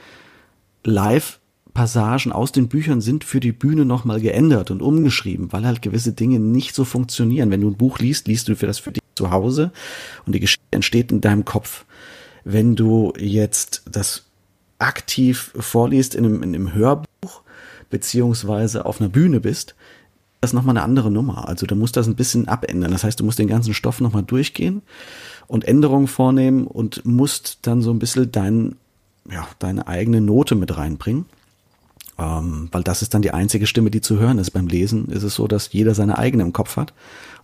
[SPEAKER 2] Live- Passagen aus den Büchern sind für die Bühne nochmal geändert und umgeschrieben, weil halt gewisse Dinge nicht so funktionieren. Wenn du ein Buch liest, liest du für das für dich zu Hause und die Geschichte entsteht in deinem Kopf. Wenn du jetzt das aktiv vorliest in einem, in einem Hörbuch beziehungsweise auf einer Bühne bist, das ist nochmal eine andere Nummer. Also du musst das ein bisschen abändern. Das heißt, du musst den ganzen Stoff nochmal durchgehen und Änderungen vornehmen und musst dann so ein bisschen dein, ja, deine eigene Note mit reinbringen. Ähm, weil das ist dann die einzige Stimme, die zu hören ist. Beim Lesen ist es so, dass jeder seine eigene im Kopf hat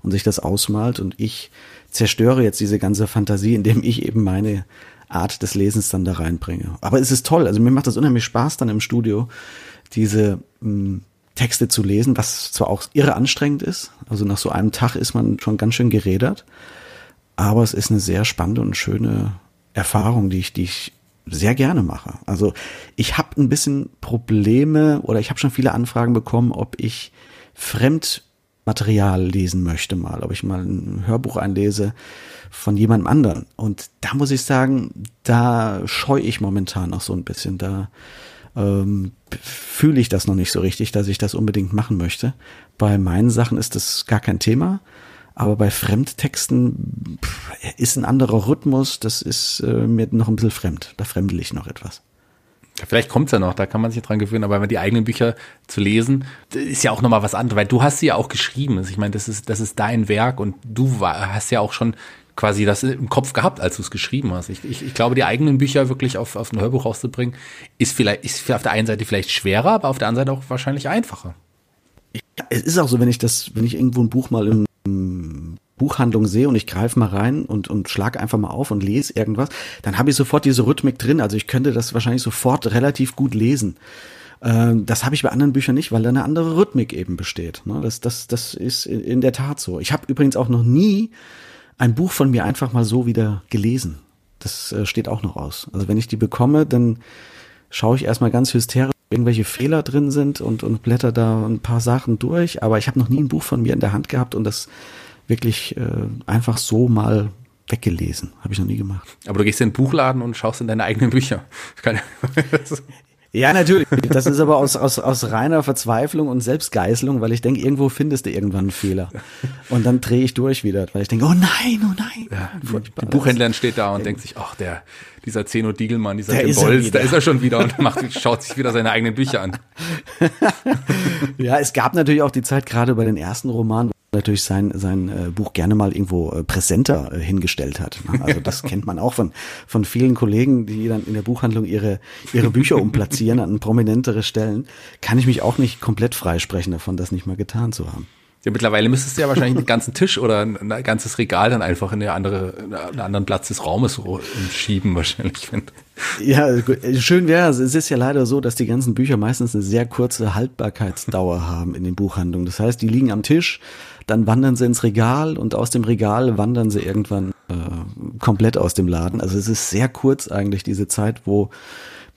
[SPEAKER 2] und sich das ausmalt und ich zerstöre jetzt diese ganze Fantasie, indem ich eben meine Art des Lesens dann da reinbringe. Aber es ist toll, also mir macht das unheimlich Spaß dann im Studio, diese mh, hm, Texte zu lesen, was zwar auch irre anstrengend ist, also nach so einem Tag ist man schon ganz schön gerädert, aber es ist eine sehr spannende und schöne Erfahrung, die ich, die ich sehr gerne mache. Also ich habe ein bisschen Probleme oder ich habe schon viele Anfragen bekommen, ob ich Fremdmaterial lesen möchte mal, ob ich mal ein Hörbuch einlese von jemandem anderen. Und da muss ich sagen, da scheue ich momentan noch so ein bisschen. Da ähm, fühle ich das noch nicht so richtig, dass ich das unbedingt machen möchte. Bei meinen Sachen ist das gar kein Thema. Aber bei Fremdtexten ist ein anderer Rhythmus, das ist äh, mir noch ein bisschen fremd. Da fremdel ich noch etwas.
[SPEAKER 1] Vielleicht kommt's ja noch, da kann man sich dran gewöhnen, aber die eigenen Bücher zu lesen, ist ja auch nochmal was anderes, weil du hast sie ja auch geschrieben. Also ich meine, das ist, das ist dein Werk und du war, hast ja auch schon quasi das im Kopf gehabt, als du es geschrieben hast. Ich, ich, ich glaube, die eigenen Bücher wirklich auf, auf ein Hörbuch rauszubringen, ist vielleicht, ist auf der einen Seite vielleicht schwerer, aber auf der anderen Seite auch wahrscheinlich einfacher.
[SPEAKER 2] Ja, es ist auch so, wenn ich das, wenn ich irgendwo ein Buch mal im Buchhandlung sehe und ich greife mal rein und, und schlag einfach mal auf und lese irgendwas, dann habe ich sofort diese Rhythmik drin. Also ich könnte das wahrscheinlich sofort relativ gut lesen. Ähm, das habe ich bei anderen Büchern nicht, weil da eine andere Rhythmik eben besteht. Ne? Das, das, das ist in der Tat so. Ich habe übrigens auch noch nie ein Buch von mir einfach mal so wieder gelesen. Das äh, steht auch noch aus. Also wenn ich die bekomme, dann schaue ich erstmal ganz hysterisch, irgendwelche Fehler drin sind und, und blätter da ein paar Sachen durch. Aber ich habe noch nie ein Buch von mir in der Hand gehabt und das wirklich äh, einfach so mal weggelesen. Habe ich noch nie gemacht.
[SPEAKER 1] Aber du gehst in den Buchladen und schaust in deine eigenen Bücher.
[SPEAKER 2] ja, natürlich. Das ist aber aus, aus, aus reiner Verzweiflung und Selbstgeißelung, weil ich denke, irgendwo findest du irgendwann einen Fehler. Und dann drehe ich durch wieder, weil ich denke, oh nein, oh nein. Ja,
[SPEAKER 1] die Buchhändlerin steht da und denkt sich, ach, der, dieser Zeno Diegelmann, dieser Tim Bolz, da ist er schon wieder und macht, schaut sich wieder seine eigenen Bücher an.
[SPEAKER 2] ja, es gab natürlich auch die Zeit, gerade bei den ersten Romanen, natürlich sein, sein äh, Buch gerne mal irgendwo äh, präsenter äh, hingestellt hat. Ne? Also das kennt man auch von, von vielen Kollegen, die dann in der Buchhandlung ihre, ihre Bücher umplatzieren an prominentere Stellen. Kann ich mich auch nicht komplett freisprechen davon, das nicht mal getan zu haben.
[SPEAKER 1] Ja, mittlerweile müsstest du ja wahrscheinlich einen ganzen Tisch oder ein, ein ganzes Regal dann einfach in eine andere, in einen anderen Platz des Raumes schieben wahrscheinlich.
[SPEAKER 2] Ja, schön wäre es. Es ist ja leider so, dass die ganzen Bücher meistens eine sehr kurze Haltbarkeitsdauer haben in den Buchhandlungen. Das heißt, die liegen am Tisch, dann wandern sie ins Regal und aus dem Regal wandern sie irgendwann äh, komplett aus dem Laden. Also es ist sehr kurz eigentlich diese Zeit, wo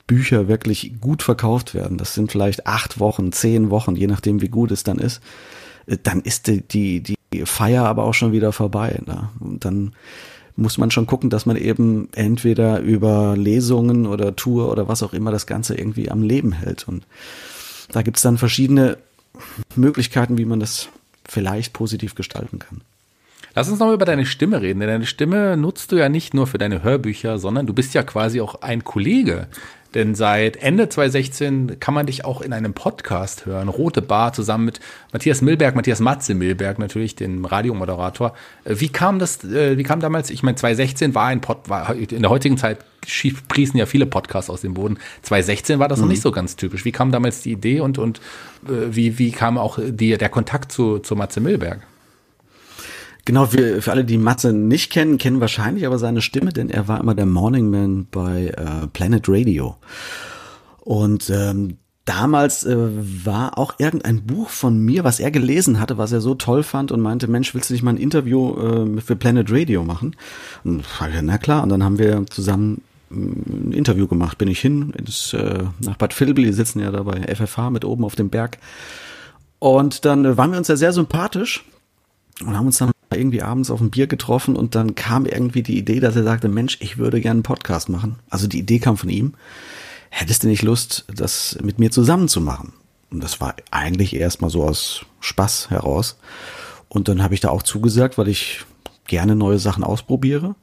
[SPEAKER 2] Bücher wirklich gut verkauft werden. Das sind vielleicht acht Wochen, zehn Wochen, je nachdem, wie gut es dann ist dann ist die, die, die Feier aber auch schon wieder vorbei. Ne? Und dann muss man schon gucken, dass man eben entweder über Lesungen oder Tour oder was auch immer das Ganze irgendwie am Leben hält. Und da gibt's dann verschiedene Möglichkeiten, wie man das vielleicht positiv gestalten kann.
[SPEAKER 1] Lass uns noch über deine Stimme reden, denn deine Stimme nutzt du ja nicht nur für deine Hörbücher, sondern du bist ja quasi auch ein Kollege denn seit Ende 2016 kann man dich auch in einem Podcast hören. Rote Bar zusammen mit Matthias Milberg, Matthias Matze Milberg natürlich, dem Radiomoderator. Äh, wie kam das, äh, wie kam damals, ich meine 2016 war ein Pod, war in der heutigen Zeit schief priesen ja viele Podcasts aus dem Boden. 2016 war das mhm. noch nicht so ganz typisch. Wie kam damals die Idee und, und äh, wie, wie kam auch die, der Kontakt zu, zu Matze Milberg?
[SPEAKER 2] Genau, für, für alle, die Matze nicht kennen, kennen wahrscheinlich aber seine Stimme, denn er war immer der Morning Man bei äh, Planet Radio. Und ähm, damals äh, war auch irgendein Buch von mir, was er gelesen hatte, was er so toll fand und meinte, Mensch, willst du nicht mal ein Interview äh, für Planet Radio machen? Und ich, na klar, und dann haben wir zusammen mm, ein Interview gemacht. Bin ich hin ins, äh, nach Bad Vilbel, die sitzen ja da bei FFH mit oben auf dem Berg. Und dann äh, waren wir uns ja sehr sympathisch und haben uns dann irgendwie abends auf ein Bier getroffen und dann kam irgendwie die Idee, dass er sagte, Mensch, ich würde gerne einen Podcast machen. Also die Idee kam von ihm. Hättest du nicht Lust, das mit mir zusammen zu machen? Und das war eigentlich erstmal so aus Spaß heraus. Und dann habe ich da auch zugesagt, weil ich gerne neue Sachen ausprobiere.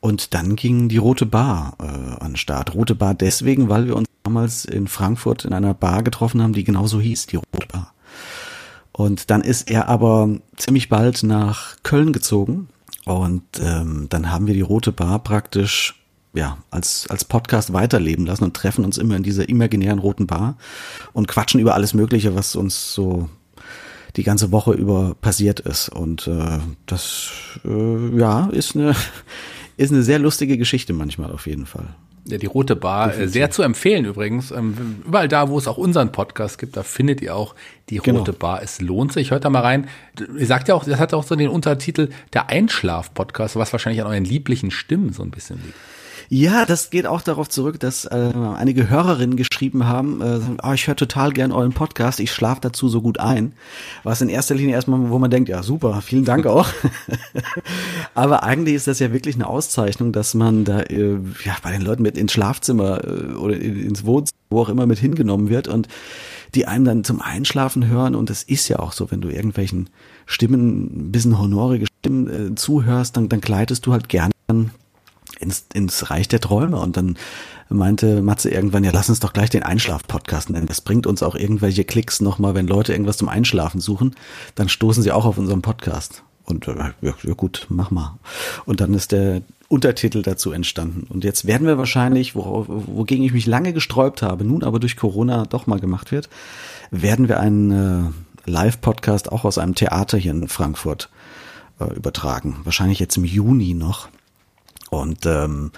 [SPEAKER 2] Und dann ging die Rote Bar äh, an den Start. Rote Bar deswegen, weil wir uns damals in Frankfurt in einer Bar getroffen haben, die genauso hieß, die Rote Bar. Und dann ist er aber ziemlich bald nach Köln gezogen. Und ähm, dann haben wir die Rote Bar praktisch ja, als, als Podcast weiterleben lassen und treffen uns immer in dieser imaginären roten Bar und quatschen über alles Mögliche, was uns so die ganze Woche über passiert ist. Und äh, das äh, ja ist eine ist eine sehr lustige Geschichte manchmal auf jeden Fall.
[SPEAKER 1] Ja, die Rote Bar, Definitiv. sehr zu empfehlen übrigens. Ähm, überall da, wo es auch unseren Podcast gibt, da findet ihr auch die genau. Rote genau. Bar. Es lohnt sich. Hört da mal rein. Ihr sagt ja auch, das hat auch so den Untertitel der Einschlaf-Podcast, was wahrscheinlich an euren lieblichen Stimmen so ein bisschen liegt.
[SPEAKER 2] Ja, das geht auch darauf zurück, dass äh, einige Hörerinnen geschrieben haben, äh, oh, ich höre total gern euren Podcast, ich schlafe dazu so gut ein. Was in erster Linie erstmal, wo man denkt, ja super, vielen Dank auch. Aber eigentlich ist das ja wirklich eine Auszeichnung, dass man da äh, ja bei den Leuten mit ins Schlafzimmer äh, oder ins Wohnzimmer, wo auch immer mit hingenommen wird und die einem dann zum Einschlafen hören. Und es ist ja auch so, wenn du irgendwelchen Stimmen, ein bisschen honorige Stimmen äh, zuhörst, dann, dann gleitest du halt gerne ins, ins Reich der Träume. Und dann meinte Matze irgendwann, ja, lass uns doch gleich den Einschlaf-Podcast nennen. Das bringt uns auch irgendwelche Klicks nochmal, wenn Leute irgendwas zum Einschlafen suchen, dann stoßen sie auch auf unseren Podcast. Und äh, ja, ja gut, mach mal. Und dann ist der Untertitel dazu entstanden. Und jetzt werden wir wahrscheinlich, worauf, wogegen ich mich lange gesträubt habe, nun aber durch Corona doch mal gemacht wird, werden wir einen äh, Live-Podcast auch aus einem Theater hier in Frankfurt äh, übertragen. Wahrscheinlich jetzt im Juni noch. Und ähm,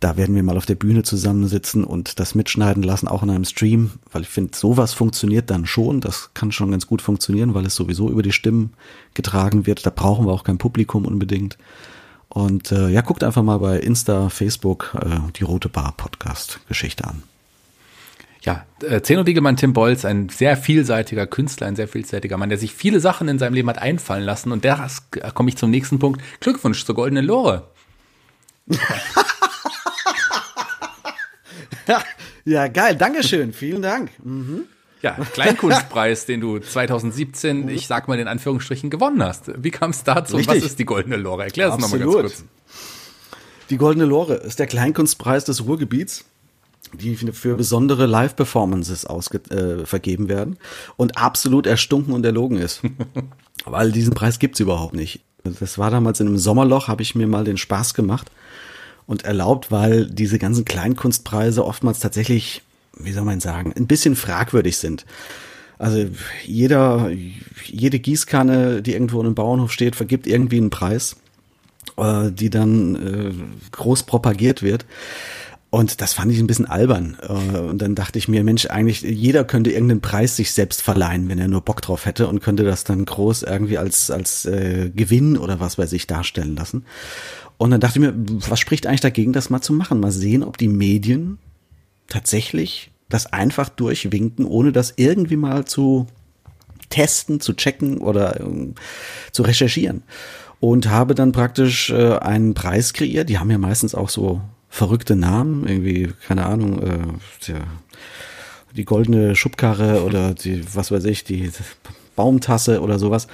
[SPEAKER 2] da werden wir mal auf der Bühne zusammensitzen und das mitschneiden lassen, auch in einem Stream, weil ich finde, sowas funktioniert dann schon. Das kann schon ganz gut funktionieren, weil es sowieso über die Stimmen getragen wird. Da brauchen wir auch kein Publikum unbedingt. Und äh, ja, guckt einfach mal bei Insta, Facebook äh, die Rote Bar Podcast Geschichte an.
[SPEAKER 1] Ja, äh, Zeno Diegemann Tim Bolz, ein sehr vielseitiger Künstler, ein sehr vielseitiger Mann, der sich viele Sachen in seinem Leben hat einfallen lassen. Und da komme ich zum nächsten Punkt. Glückwunsch zur goldenen Lore.
[SPEAKER 2] ja, geil. Dankeschön. Vielen Dank.
[SPEAKER 1] Mhm. Ja, Kleinkunstpreis, den du 2017, mhm. ich sag mal in Anführungsstrichen, gewonnen hast. Wie kam es dazu? Richtig. Was ist die Goldene Lore? Erklär es nochmal ganz kurz.
[SPEAKER 2] Die Goldene Lore ist der Kleinkunstpreis des Ruhrgebiets die für besondere Live-Performances äh, vergeben werden und absolut erstunken und erlogen ist. Weil diesen Preis gibt's überhaupt nicht. Das war damals in einem Sommerloch, habe ich mir mal den Spaß gemacht und erlaubt, weil diese ganzen Kleinkunstpreise oftmals tatsächlich, wie soll man sagen, ein bisschen fragwürdig sind. Also jeder, jede Gießkanne, die irgendwo in einem Bauernhof steht, vergibt irgendwie einen Preis, äh, die dann äh, groß propagiert wird. Und das fand ich ein bisschen albern. Äh, und dann dachte ich mir, Mensch, eigentlich jeder könnte irgendeinen Preis sich selbst verleihen, wenn er nur Bock drauf hätte und könnte das dann groß irgendwie als, als äh, Gewinn oder was bei sich darstellen lassen. Und dann dachte ich mir, was spricht eigentlich dagegen, das mal zu machen? Mal sehen, ob die Medien tatsächlich das einfach durchwinken, ohne das irgendwie mal zu testen, zu checken oder äh, zu recherchieren. Und habe dann praktisch äh, einen Preis kreiert. Die haben ja meistens auch so verrückte Namen, irgendwie, keine Ahnung, äh, der, die goldene Schubkarre oder die, was weiß ich, die Baumtasse oder sowas.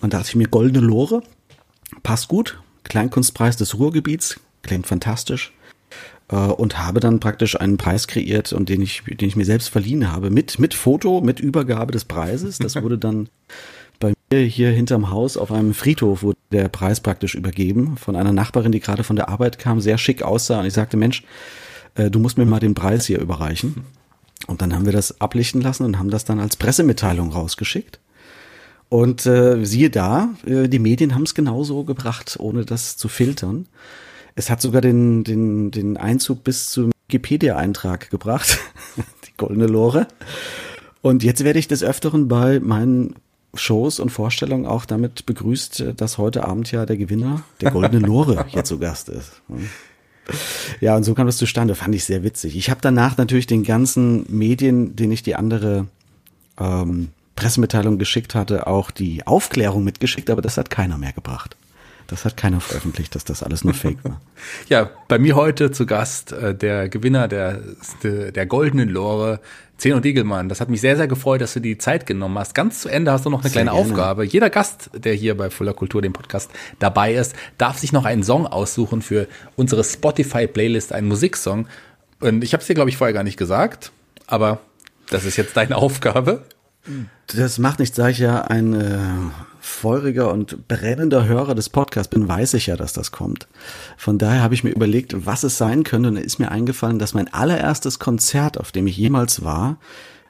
[SPEAKER 2] Und da dachte ich mir, goldene Lore, passt gut, Kleinkunstpreis des Ruhrgebiets, klingt fantastisch. Äh, und habe dann praktisch einen Preis kreiert und den ich, den ich mir selbst verliehen habe, mit, mit Foto, mit Übergabe des Preises. Das wurde dann bei mir hier hinterm Haus auf einem Friedhof wurde der Preis praktisch übergeben von einer Nachbarin, die gerade von der Arbeit kam, sehr schick aussah. Und ich sagte, Mensch, äh, du musst mir mal den Preis hier überreichen. Und dann haben wir das ablichten lassen und haben das dann als Pressemitteilung rausgeschickt. Und äh, siehe da, äh, die Medien haben es genauso gebracht, ohne das zu filtern. Es hat sogar den, den, den Einzug bis zum Wikipedia-Eintrag gebracht, die goldene Lore. Und jetzt werde ich des Öfteren bei meinen Shows und Vorstellungen auch damit begrüßt, dass heute Abend ja der Gewinner der goldene Lore hier zu Gast ist. Ja, und so kam das zustande, fand ich sehr witzig. Ich habe danach natürlich den ganzen Medien, den ich die andere ähm, Pressemitteilung geschickt hatte, auch die Aufklärung mitgeschickt, aber das hat keiner mehr gebracht. Das hat keiner veröffentlicht, dass das alles nur Fake war.
[SPEAKER 1] ja, bei mir heute zu Gast äh, der Gewinner der, der, der goldenen Lore, Zeno Diegelmann. Das hat mich sehr, sehr gefreut, dass du die Zeit genommen hast. Ganz zu Ende hast du noch eine sehr kleine gerne. Aufgabe. Jeder Gast, der hier bei Fuller Kultur, dem Podcast, dabei ist, darf sich noch einen Song aussuchen für unsere Spotify-Playlist, einen Musiksong. Und ich habe es dir, glaube ich, vorher gar nicht gesagt, aber das ist jetzt deine Aufgabe.
[SPEAKER 2] Das macht nichts, da ich ja ein äh, feuriger und brennender Hörer des Podcasts bin, weiß ich ja, dass das kommt. Von daher habe ich mir überlegt, was es sein könnte und ist mir eingefallen, dass mein allererstes Konzert, auf dem ich jemals war,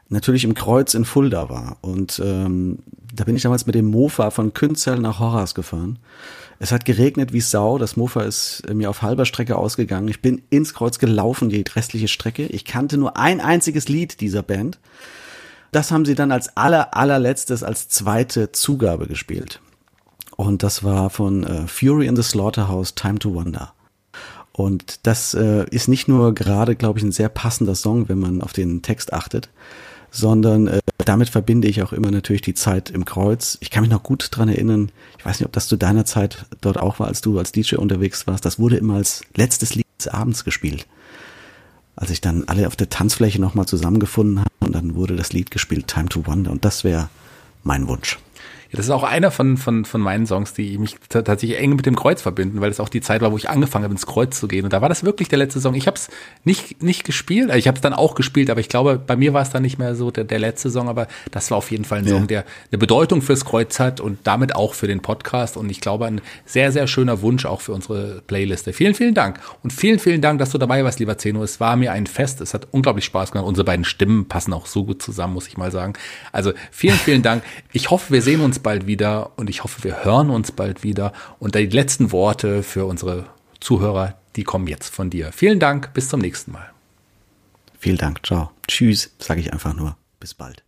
[SPEAKER 2] natürlich im Kreuz in Fulda war. Und ähm, da bin ich damals mit dem Mofa von Künzel nach Horas gefahren. Es hat geregnet wie Sau. Das Mofa ist äh, mir auf halber Strecke ausgegangen. Ich bin ins Kreuz gelaufen, die restliche Strecke. Ich kannte nur ein einziges Lied dieser Band. Das haben sie dann als aller, allerletztes, als zweite Zugabe gespielt. Und das war von äh, Fury in the Slaughterhouse, Time to Wonder. Und das äh, ist nicht nur gerade, glaube ich, ein sehr passender Song, wenn man auf den Text achtet, sondern äh, damit verbinde ich auch immer natürlich die Zeit im Kreuz. Ich kann mich noch gut dran erinnern, ich weiß nicht, ob das zu deiner Zeit dort auch war, als du als DJ unterwegs warst, das wurde immer als letztes Lied des Abends gespielt. Als ich dann alle auf der Tanzfläche nochmal zusammengefunden habe und dann wurde das Lied gespielt, Time to Wonder. Und das wäre mein Wunsch.
[SPEAKER 1] Ja, das ist auch einer von, von, von meinen Songs, die mich tatsächlich eng mit dem Kreuz verbinden, weil es auch die Zeit war, wo ich angefangen habe, ins Kreuz zu gehen. Und da war das wirklich der letzte Song. Ich habe es nicht, nicht gespielt, also ich habe es dann auch gespielt, aber ich glaube, bei mir war es dann nicht mehr so der, der letzte Song, aber das war auf jeden Fall ein ja. Song, der eine Bedeutung fürs Kreuz hat und damit auch für den Podcast. Und ich glaube, ein sehr, sehr schöner Wunsch auch für unsere Playliste. Vielen, vielen Dank. Und vielen, vielen Dank, dass du dabei warst, lieber Zeno. Es war mir ein Fest. Es hat unglaublich Spaß gemacht. Unsere beiden Stimmen passen auch so gut zusammen, muss ich mal sagen. Also vielen, vielen Dank. Ich hoffe, wir sehen uns bald wieder und ich hoffe, wir hören uns bald wieder. Und die letzten Worte für unsere Zuhörer, die kommen jetzt von dir. Vielen Dank, bis zum nächsten Mal.
[SPEAKER 2] Vielen Dank, ciao. Tschüss, sage ich einfach nur. Bis bald.